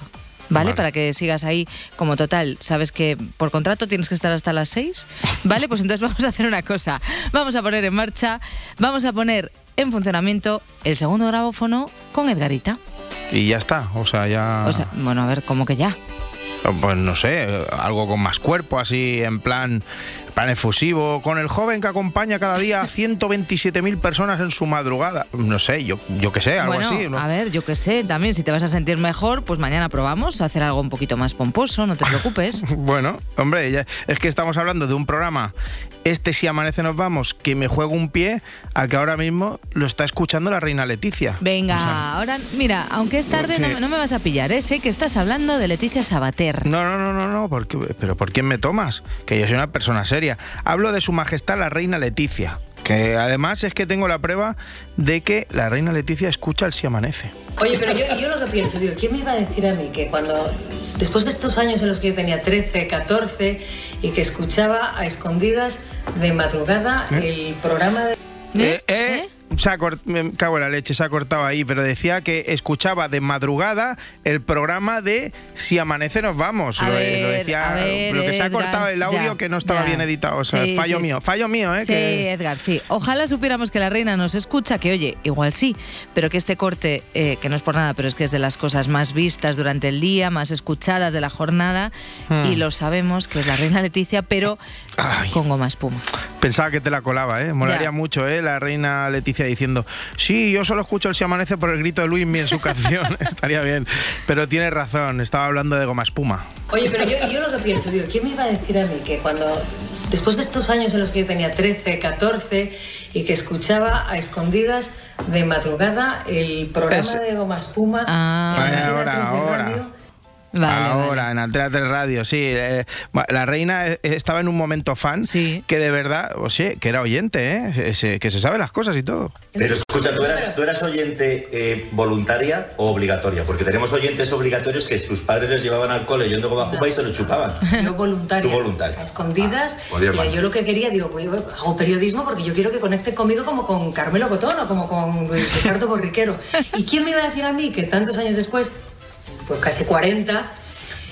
¿Vale? Vale. Para que sigas ahí como total. Sabes que por contrato tienes que estar hasta las 6. ¿Vale? Pues entonces vamos a hacer una cosa. Vamos a poner en marcha, vamos a poner en funcionamiento el segundo grabófono con Edgarita. Y ya está, o sea, ya... O sea, bueno, a ver, como que ya. Pues no sé, algo con más cuerpo, así en plan plan efusivo, con el joven que acompaña cada día a 127.000 personas en su madrugada. No sé, yo, yo qué sé, algo bueno, así. ¿no? a ver, yo qué sé, también si te vas a sentir mejor, pues mañana probamos a hacer algo un poquito más pomposo, no te preocupes. Bueno, hombre, ya- es que estamos hablando de un programa, este si amanece nos vamos, que me juego un pie a que ahora mismo lo está escuchando la reina Leticia. Venga, ahora, mira, aunque es tarde, Sí. no, me- no me vas a pillar, ¿eh? Sé que estás hablando de Leticia Sabater. No, no, no, no, no, ¿por qué- pero ¿por quién me tomas? Que yo soy una persona seria. Hablo de su majestad la reina Leticia, que además es que tengo la prueba de que la reina Leticia escucha el si amanece. Oye, pero yo, yo lo que pienso, digo, ¿quién me iba a decir a mí que cuando, después de estos años en los que yo tenía 13, 14 y que escuchaba a escondidas de madrugada el programa de... Eh, eh, Se ha me cago en la leche, se ha cortado ahí, pero decía que escuchaba de madrugada el programa de Si amanece nos vamos. Lo, ver, lo decía, ver, lo que se ha cortado el audio ya, que no estaba ya. bien editado. O sea, Sí, fallo sí, mío, sí. fallo mío, ¿eh? Sí, que- Edgar, sí. Ojalá supiéramos que la reina nos escucha, que oye, igual sí, pero que este corte, eh, que no es por nada, pero es que es de las cosas más vistas durante el día, más escuchadas de la jornada, Hmm. y lo sabemos que es la reina Leticia, pero con goma espuma. Pensaba que te la colaba, ¿eh? Molaría Ya. mucho, ¿eh? La reina Leticia diciendo, sí, yo solo escucho el Si amanece por el grito de Luismi en su canción. Estaría bien. Pero tiene razón, estaba hablando de goma espuma. Oye, pero yo, yo lo que pienso, digo, ¿quién me iba a decir a mí que cuando, después de estos años en los que yo tenía 13, 14 y que escuchaba a escondidas de madrugada el programa de Goma Espuma Ah. en Vaya, Antena ahora, 3 de ahora. en Antena 3 Radio, sí. eh, la reina eh, estaba en un momento fan que de verdad, o sea, que era oyente, ¿eh? Se- que se sabe las cosas y todo. Pero escucha, ¿tú eras, tú eras oyente eh, voluntaria o obligatoria? Porque tenemos oyentes obligatorios que sus padres les llevaban al cole yendo goma espuma y se lo chupaban. Yo voluntaria. Tú voluntaria. A escondidas. Y hermano. yo lo que quería, digo, pues hago periodismo porque yo quiero que conecte conmigo como con Carmelo Cotón o como con Luis Ricardo Borriquero. ¿Y quién me iba a decir a mí que tantos años después, pues casi 40,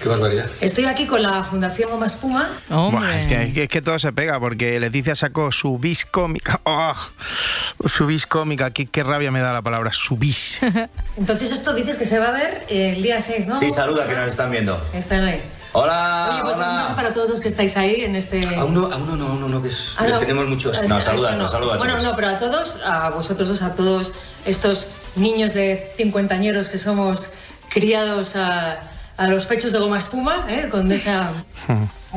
Qué barbaridad. estoy aquí con la Fundación Goma Espuma? Buah, es, que, es que- es que todo se pega, porque Leticia sacó su bis cómica. ¡Oh! Su bis cómica, qué, qué rabia me da la palabra, su bis. Entonces esto dices que se va a ver el día 6, ¿no? Sí, saluda que nos están viendo. Están ahí. Hola, Oye, pues un hola. mensaje para todos los que estáis ahí en este... A uno, a uno no, a uno no, que es, Ah, no. tenemos muchos. Sí, eso no. Bueno, no, pero a todos, a vosotros dos, a todos estos niños de cincuentañeros que somos criados a, a los pechos de goma espuma, ¿eh? con, esa,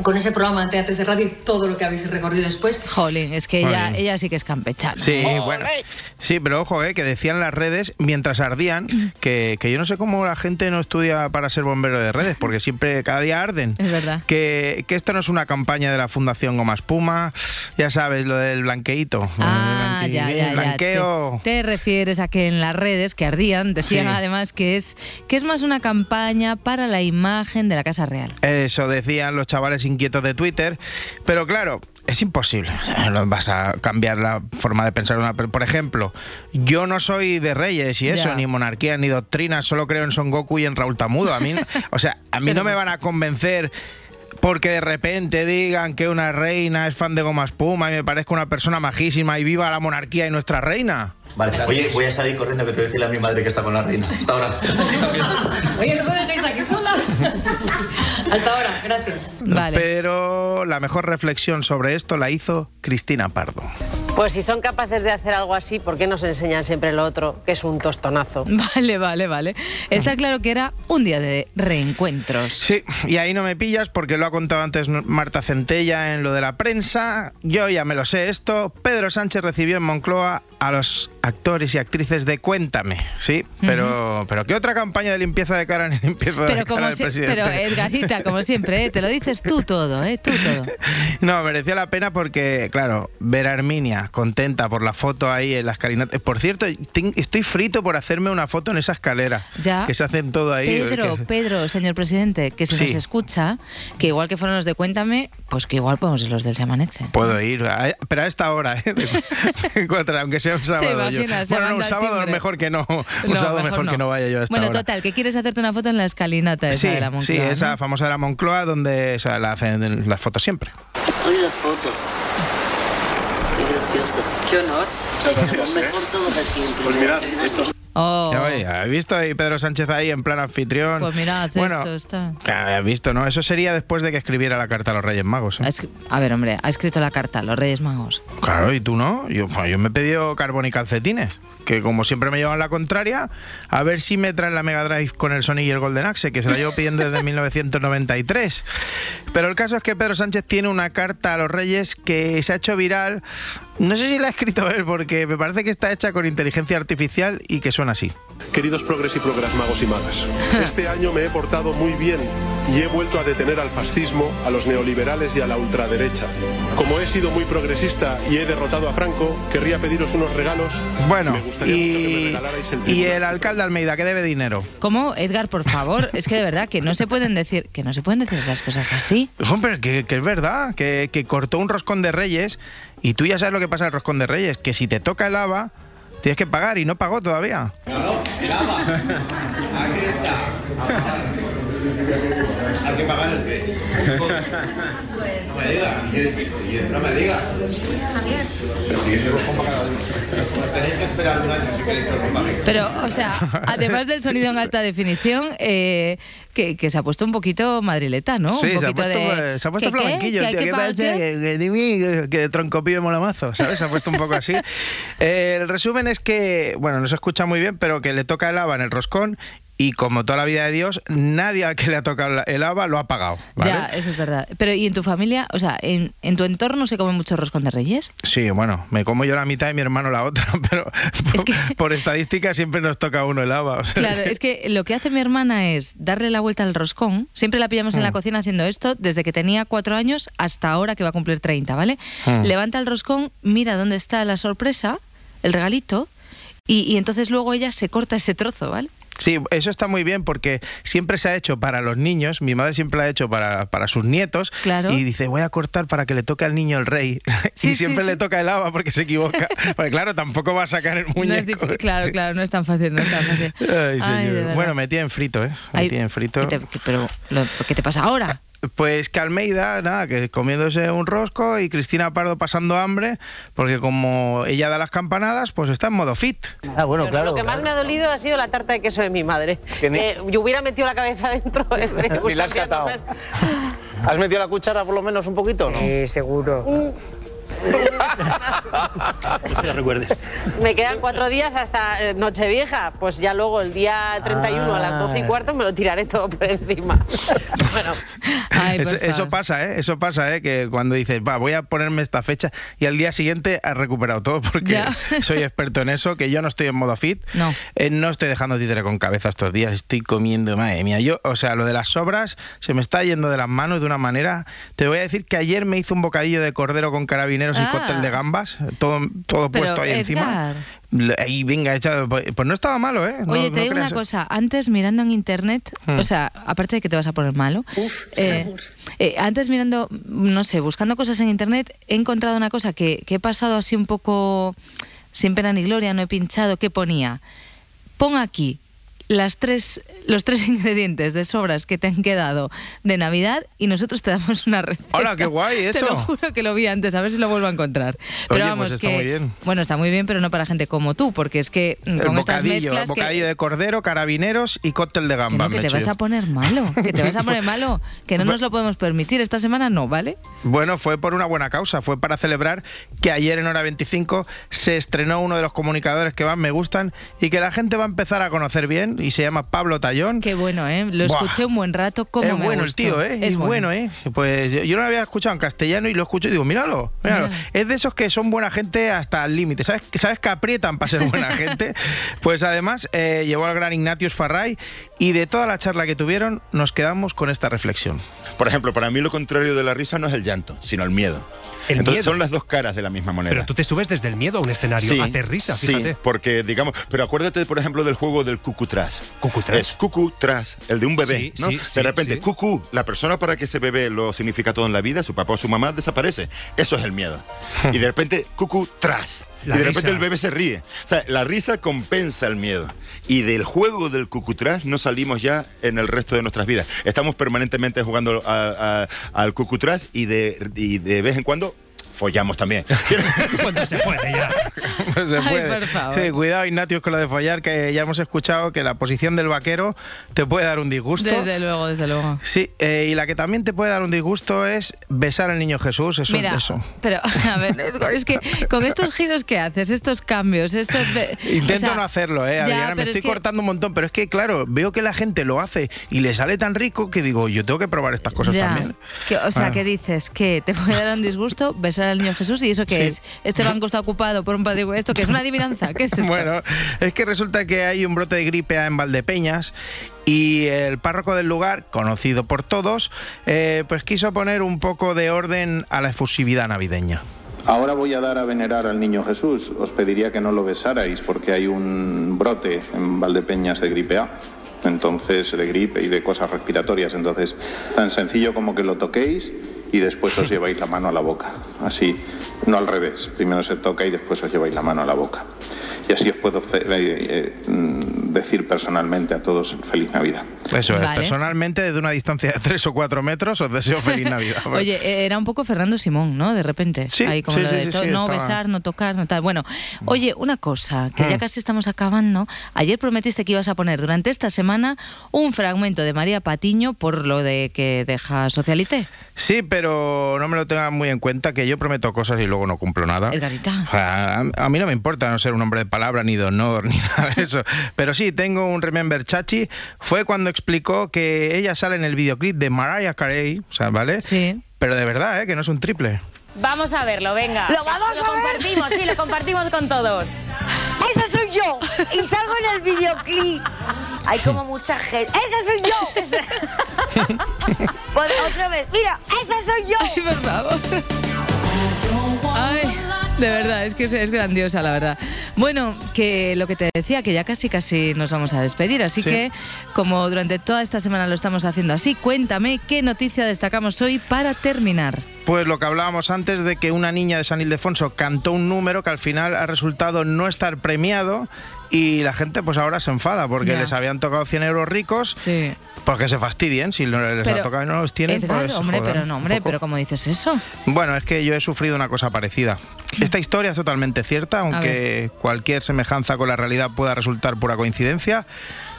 con ese programa de Teatros de Radio y todo lo que habéis recorrido después. Jolín, es que ella, Jolín. ella sí que es campechana. Sí, bueno. Sí, pero ojo, eh, que decían las redes mientras ardían que, que yo no sé cómo la gente no estudia para ser bombero de redes, porque siempre, cada día arden. Es verdad. Que, que esto no es una campaña de la Fundación Goma Espuma, ya sabes, lo del blanqueíto. Ah, El ya, blanque- ya, ya. Blanqueo. Te, te refieres a que en las redes que ardían decían Sí. además que es que es más una campaña para la imagen de la Casa Real. Eso decían los chavales inquietos de Twitter. Pero claro, es imposible. O sea, no vas a cambiar la forma de pensar una. Por ejemplo, yo no soy de reyes y eso, Ya. ni monarquía, ni doctrina, solo creo en Son Goku y en Raúl Tamudo. A mí, o sea, a mí no me van a convencer. Porque de repente digan que una reina es fan de Goma Espuma y me parezca una persona majísima y viva la monarquía y nuestra reina. Vale, oye, voy a salir corriendo que te voy a decirle a mi madre que está con la reina. Hasta ahora. Oye, no me dejéis aquí sola. Hasta ahora, gracias. Pero la mejor reflexión sobre esto la hizo Cristina Pardo. Pues si son capaces de hacer algo así, ¿por qué nos enseñan siempre lo otro, que es un tostonazo? Vale, vale, vale. Está claro que era un día de reencuentros. Sí, y ahí no me pillas porque lo ha contado antes Marta Centella en lo de la prensa. Yo ya me lo sé esto. Pedro Sánchez recibió en Moncloa a los actores y actrices de Cuéntame, sí, pero, pero ¿qué otra campaña de limpieza de cara ni limpieza de Pero cara como del si- presidente? pero Edgarita, como siempre, ¿eh? te lo dices tú todo, ¿eh? Tú todo. No, merecía la pena porque, claro, ver a Herminia contenta por la foto ahí en la escalinata. Por cierto, estoy frito por hacerme una foto en esa escalera. Ya. Que se hacen todo ahí. Pedro, que- Pedro, señor presidente, que Sí. nos escucha, que igual que fueron los de Cuéntame, pues que igual podemos ir los del Se Amanece. Puedo ir, pero a esta hora, ¿eh? De aunque sea un sábado. yo. Bueno, no, un sábado timbre. mejor que no. Un No, sábado mejor, que no vaya yo a esta Bueno, hora. total, que quieres hacerte una foto en la escalinata esa Sí, de la sí, Moncloa, esa ¿no? famosa de la Moncloa donde o sea, la hacen las fotos siempre. Hoy la foto. Qué gracioso. Qué honor. Lo mejor todos aquí en Pues mirad, estos Oh. ¿Has visto ahí Pedro Sánchez ahí en plan anfitrión? Pues mira, hace Bueno, esto, está. Claro, has visto, ¿no? Eso sería después de que escribiera la carta a los Reyes Magos. ¿eh? A ver, hombre, ha escrito la carta a los Reyes Magos. Claro, ¿y tú no? Yo, pues, yo me he pedido carbón y calcetines. Que como siempre me llevan la contraria, a ver si me traen la Mega Drive con el Sonic y el Golden Axe, que se la llevo pidiendo desde 1993. Pero el caso es que Pedro Sánchez tiene una carta a los Reyes que se ha hecho viral. No sé si la ha escrito él, porque me parece que está hecha con inteligencia artificial y que suena así. Queridos progres y progras magos y magas, este año me he portado muy bien y he vuelto a detener al fascismo, a los neoliberales y a la ultraderecha. Como he sido muy progresista y he derrotado a Franco, querría pediros unos regalos. Bueno, Me gustaría mucho que me y, regalarais el y el alcalde Almeida, que debe dinero. ¿Cómo, Edgar, por favor? Es que de verdad que no se pueden decir, que no se pueden decir esas cosas así. Hombre, que, que es verdad, que, que cortó un roscón de reyes y tú ya sabes lo que pasa en el roscón de reyes, que si te toca el haba, tienes que pagar y no pagó todavía. Aquí está. Hay que pagar el qué. No me digas, quieres, no me digas. Pero si os día. Pues tenéis que esperar un año si queréis que os lo pague. Pero, o sea, además del sonido en alta definición, eh, que, que se ha puesto un poquito madrileta, ¿no? Sí, un se ha poquito puesto, de... se ha puesto ¿Que qué? flamenquillo, ¿Que tío. que ¿Qué qué? Que, que de mí, que, que de troncopillo mola mazo, ¿sabes? Se ha puesto un poco así. Eh, el resumen es que, bueno, no se escucha muy bien, pero que le toca el haba en el roscón y como toda la vida de Dios, nadie al que le ha tocado el haba lo ha pagado, ¿vale? Ya, eso es verdad. Pero, ¿y en tu familia? O sea, ¿en, en tu entorno se come mucho roscón de reyes? Sí, bueno, me como yo la mitad y mi hermano la otra, pero por, por estadística siempre nos toca uno el haba. o sea Claro, que- es que lo que hace mi hermana es darle la vuelta al roscón. Siempre la pillamos en la Mm. cocina haciendo esto desde que tenía cuatro años hasta ahora que va a cumplir 30, ¿vale? Mm. Levanta el roscón, mira dónde está la sorpresa, el regalito, y, y entonces luego ella se corta ese trozo, ¿vale? Sí, eso está muy bien porque siempre se ha hecho para los niños, mi madre siempre lo ha hecho para, para sus nietos Claro. y dice voy a cortar para que le toque al niño el rey Sí, y siempre sí. le toca el haba porque se equivoca, porque claro, tampoco va a sacar el No es muñeco. difícil, claro, claro, no es tan fácil, no es tan fácil. Ay, Ay, bueno, me tienen frito, ¿eh? Me Ay, tienen frito. ¿qué te- qué- pero, lo- ¿qué te pasa ahora? Pues que Almeida, nada, que comiéndose un rosco y Cristina Pardo pasando hambre, porque como ella da las campanadas, pues está en modo fit. Ah, bueno, Pero Lo que más me ha dolido ha sido la tarta de queso de mi madre. Que yo hubiera metido la cabeza dentro. Ni la has catado. ¿Has metido la cuchara por lo menos un poquito o no? Sí, seguro. Ya recuerdes. Me quedan cuatro días hasta eh, Nochevieja. Pues ya luego el día 31 a las 12 y cuarto me lo tiraré todo por encima. bueno, Eso, eso pasa, ¿eh? Eso pasa, ¿eh? Que cuando dices, va, voy a ponerme esta fecha y al día siguiente has recuperado todo porque Ya. soy experto en eso, que yo no estoy en modo fit. No. Eh, no estoy dejando títere con cabeza estos días, estoy comiendo, madre mía. Yo, o sea, lo de las sobras se me está yendo de las manos de una manera. Te voy a decir que ayer me hizo un bocadillo de cordero con carabineros Ah. y cóctel de gambas, todo, todo Pero, puesto ahí encima. Edgar. Ahí, venga, echado. Pues no estaba malo, ¿eh? No- Oye, no te digo una creas, cosa. Antes mirando en internet, Hmm. o sea, aparte de que te vas a poner malo, eh, eh, antes mirando, no sé, buscando cosas en internet, he encontrado una cosa que, que he pasado así un poco sin pena ni gloria, no he pinchado, que ponía, pon aquí las tres, los tres ingredientes de sobras que te han quedado de Navidad y nosotros te damos una receta. Hola, qué guay Te eso. lo juro que lo vi antes, a ver si lo vuelvo a encontrar. Pero vamos, pues está que, muy bien. Bueno, está muy bien, pero no para gente como tú, porque es que El con estas bocadillo, que- bocadillo de cordero, carabineros y cóctel de que, no, que me te vas yo. a poner malo, que te vas a poner malo, que no nos lo podemos permitir. Esta semana no, ¿vale? Bueno, fue por una buena causa, fue para celebrar que ayer en hora 25 se estrenó uno de los comunicadores que más me gustan y que la gente va a empezar a conocer bien y se llama Pablo Tallón. Qué bueno, ¿eh? Lo Buah. escuché un buen rato, como es bueno el tío, ¿eh? Es bueno, ¿eh? Pues yo, no lo había escuchado en castellano y lo escucho y digo, míralo, míralo. Es de esos que son buena gente hasta el límite. ¿Sabes, que- ¿Sabes que aprietan para ser buena gente? Pues además eh, llevó al gran Ignatius Farray y de toda la charla que tuvieron nos quedamos con esta reflexión. Por ejemplo, para mí lo contrario de la risa no es el llanto, sino el miedo. El Entonces miedo. son las dos caras de la misma moneda. Pero tú te subes desde el miedo a un escenario, Sí, haces risa, sí, fíjate. porque digamos, pero acuérdate por ejemplo del juego del cucutras. Cucutras. Es cucutras, el de un bebé, Sí, ¿no? sí, de repente, cucú, la persona para que ese bebé lo significa todo en la vida, su papá o su mamá desaparece. Eso es el miedo. y de repente, cucutras. Y La de repente risa. el bebé se ríe. O sea, la risa compensa el miedo. Y del juego del cucutras no salimos ya en el resto de nuestras vidas. Estamos permanentemente jugando a- a- al cucutras y de, y de vez en cuando follamos también. Cuando se puede ya. Pues se Ay, puede. por favor. Sí, cuidado, Ignatius, con lo de follar, que ya hemos escuchado que la posición del vaquero te puede dar un disgusto. Desde luego, desde luego. Sí, eh, y la que también te puede dar un disgusto es besar al niño Jesús. Eso Mira, es eso. pero a ver, Edgar, es que con estos giros que haces, estos cambios, estos... Intento o sea, no hacerlo, ¿eh? ya, Adriana, me estoy es que- cortando un montón, pero es que, claro, veo que la gente lo hace y le sale tan rico que digo, yo tengo que probar estas cosas Ya. también. Que, o sea, Ah. que dices que te puede dar un disgusto besar al niño Jesús y eso qué Sí. es. Este banco está ocupado por un padre. ¿Esto qué es? ¿Una adivinanza? ¿Qué es esto? Bueno, es que resulta que hay un brote de gripe A en Valdepeñas y el párroco del lugar, conocido por todos, eh, pues quiso poner un poco de orden a la efusividad navideña. Ahora voy a dar a venerar al niño Jesús. Os pediría que no lo besarais porque hay un brote en Valdepeñas de gripe A. Entonces, de gripe y de cosas respiratorias. Entonces, tan sencillo como que lo toquéis y después os lleváis la mano a la boca. Así, no al revés. Primero se toca y después os lleváis la mano a la boca. Y así os puedo fe- eh, eh, mm, decir personalmente a todos feliz Navidad. Eso es, Vale. personalmente desde una distancia de 3 o 4 metros os deseo feliz Navidad. Oye, eh, era un poco Fernando Simón, ¿no? De repente. Sí, Ahí como sí, lo de sí, to- sí, no estaba. besar, no tocar, no tal. Bueno, oye, una cosa, que ya Mm. casi estamos acabando. Ayer prometiste que ibas a poner durante esta semana un fragmento de María Patiño por lo de que deja Socialité. Sí, pero no me lo tengan muy en cuenta que yo prometo cosas y luego no cumplo nada. Edgarita. A, a mí no me importa no ser un hombre de palabra, ni de honor, ni nada de eso. Pero sí, tengo un Remember Chachi. Fue cuando explicó que ella sale en el videoclip de Mariah Carey, o sea, ¿vale? Sí. Pero de verdad, ¿eh? Que no es un triple. Vamos a verlo, venga. ¿Lo vamos a ver? compartimos, sí, lo compartimos con todos. ¡Esa soy yo! Y salgo en el videoclip. Hay como mucha gente. ¡Esa soy yo! Pues, otra vez. Mira, que es, es grandiosa, la verdad. Bueno, que lo que te decía, que ya casi casi nos vamos a despedir, así Sí. que como durante toda esta semana lo estamos haciendo así, cuéntame qué noticia destacamos hoy para terminar. Pues lo que hablábamos antes de que una niña de San Ildefonso cantó un número que al final ha resultado no estar premiado y la gente pues ahora se enfada porque Ya. les habían tocado 100 euros ricos. Sí. Porque se fastidien, si no les ha tocado y no los tienen, Edgar, pues, hombre, joder, pero no, hombre, pero ¿cómo dices eso? Bueno, es que yo he sufrido una cosa parecida. Esta historia es totalmente cierta, aunque cualquier semejanza con la realidad pueda resultar pura coincidencia.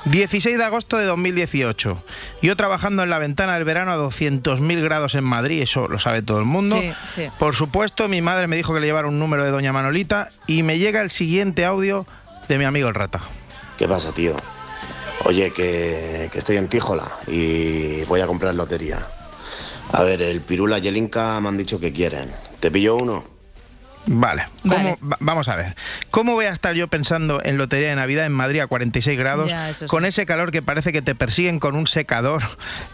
16 de agosto de 2018. Yo trabajando en la ventana del verano a 200.000 grados en Madrid, eso lo sabe todo el mundo. Sí, sí. Por supuesto, mi madre me dijo que le llevara un número de Doña Manolita y me llega el siguiente audio de mi amigo el rata. ¿Qué pasa, tío? Oye, que, que estoy en Tíjola y voy a comprar lotería. A ver, el Pirula y el Inca me han dicho que quieren. ¿Te pillo uno? Vale, ¿Cómo- Vale. va- vamos a ver. ¿Cómo voy a estar yo pensando en lotería de Navidad en Madrid a 46 grados, Ya, eso sí. con ese calor que parece que te persiguen con un secador?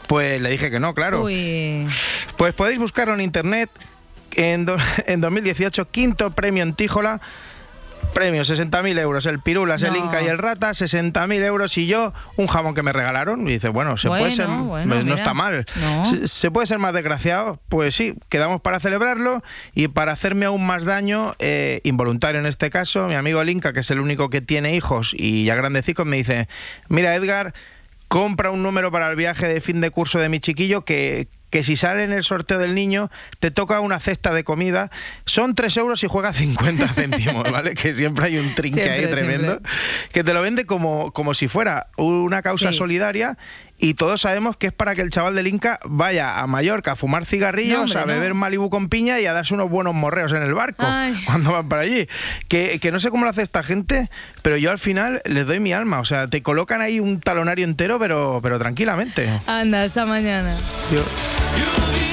Pues le dije que no, claro. Uy. Pues podéis buscarlo en internet. En, do- en 2018, quinto premio en Tíjola. Premio 60.000 euros. El Pirulas, el. Inca y el Rata, 60.000 euros. Y yo, un jamón que me regalaron. Y dice, bueno, se puede ser. bueno, pues no mira. está mal. No. Se, se puede ser más desgraciado. Pues sí, quedamos para celebrarlo. Y para hacerme aún más daño, eh, involuntario en este caso, mi amigo el Inca, que es el único que tiene hijos y ya grandecicos, me dice: Mira, Edgar, compra un número para el viaje de fin de curso de mi chiquillo que, que si sale en el sorteo del niño te toca una cesta de comida. Son 3 euros y juega 50 céntimos, ¿vale? Que siempre hay un trinque ahí tremendo. siempre. Que te lo vende como, como si fuera una causa Sí. solidaria. Y todos sabemos que es para que el chaval del Inca vaya a Mallorca a fumar cigarrillos, No, hombre, a beber no. Malibu con piña y a darse unos buenos morreos en el barco Ay. cuando van para allí. Que, que no sé cómo lo hace esta gente, pero yo al final les doy mi alma. O sea, te colocan ahí un talonario entero, pero, pero tranquilamente. Anda, hasta mañana. Yo-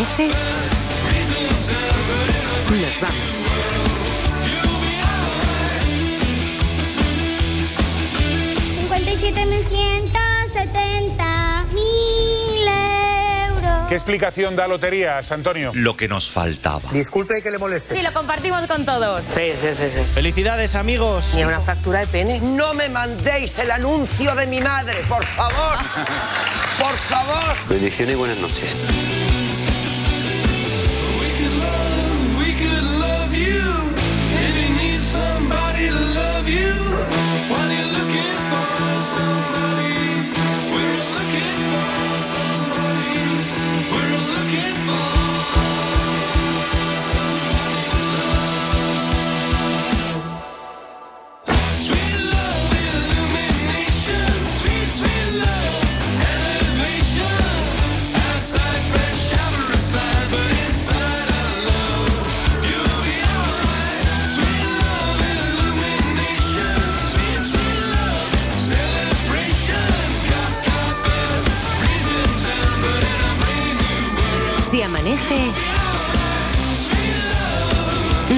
amanece, nos vamos. 57.170 mil euros. ¿Qué explicación da Loterías, Antonio? Lo que nos faltaba. Disculpe que le moleste. Sí, lo compartimos con todos. Sí, sí, sí. sí. Felicidades, amigos. ¿Y una factura de pene? No me mandéis el anuncio de mi madre, por favor. Por favor. Bendiciones y buenas noches. me to love you while you're looking.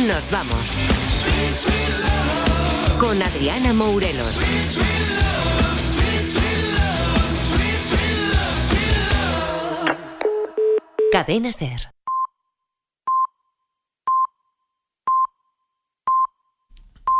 Nos vamos. Con Adriana Mourelos. Cadena Ser.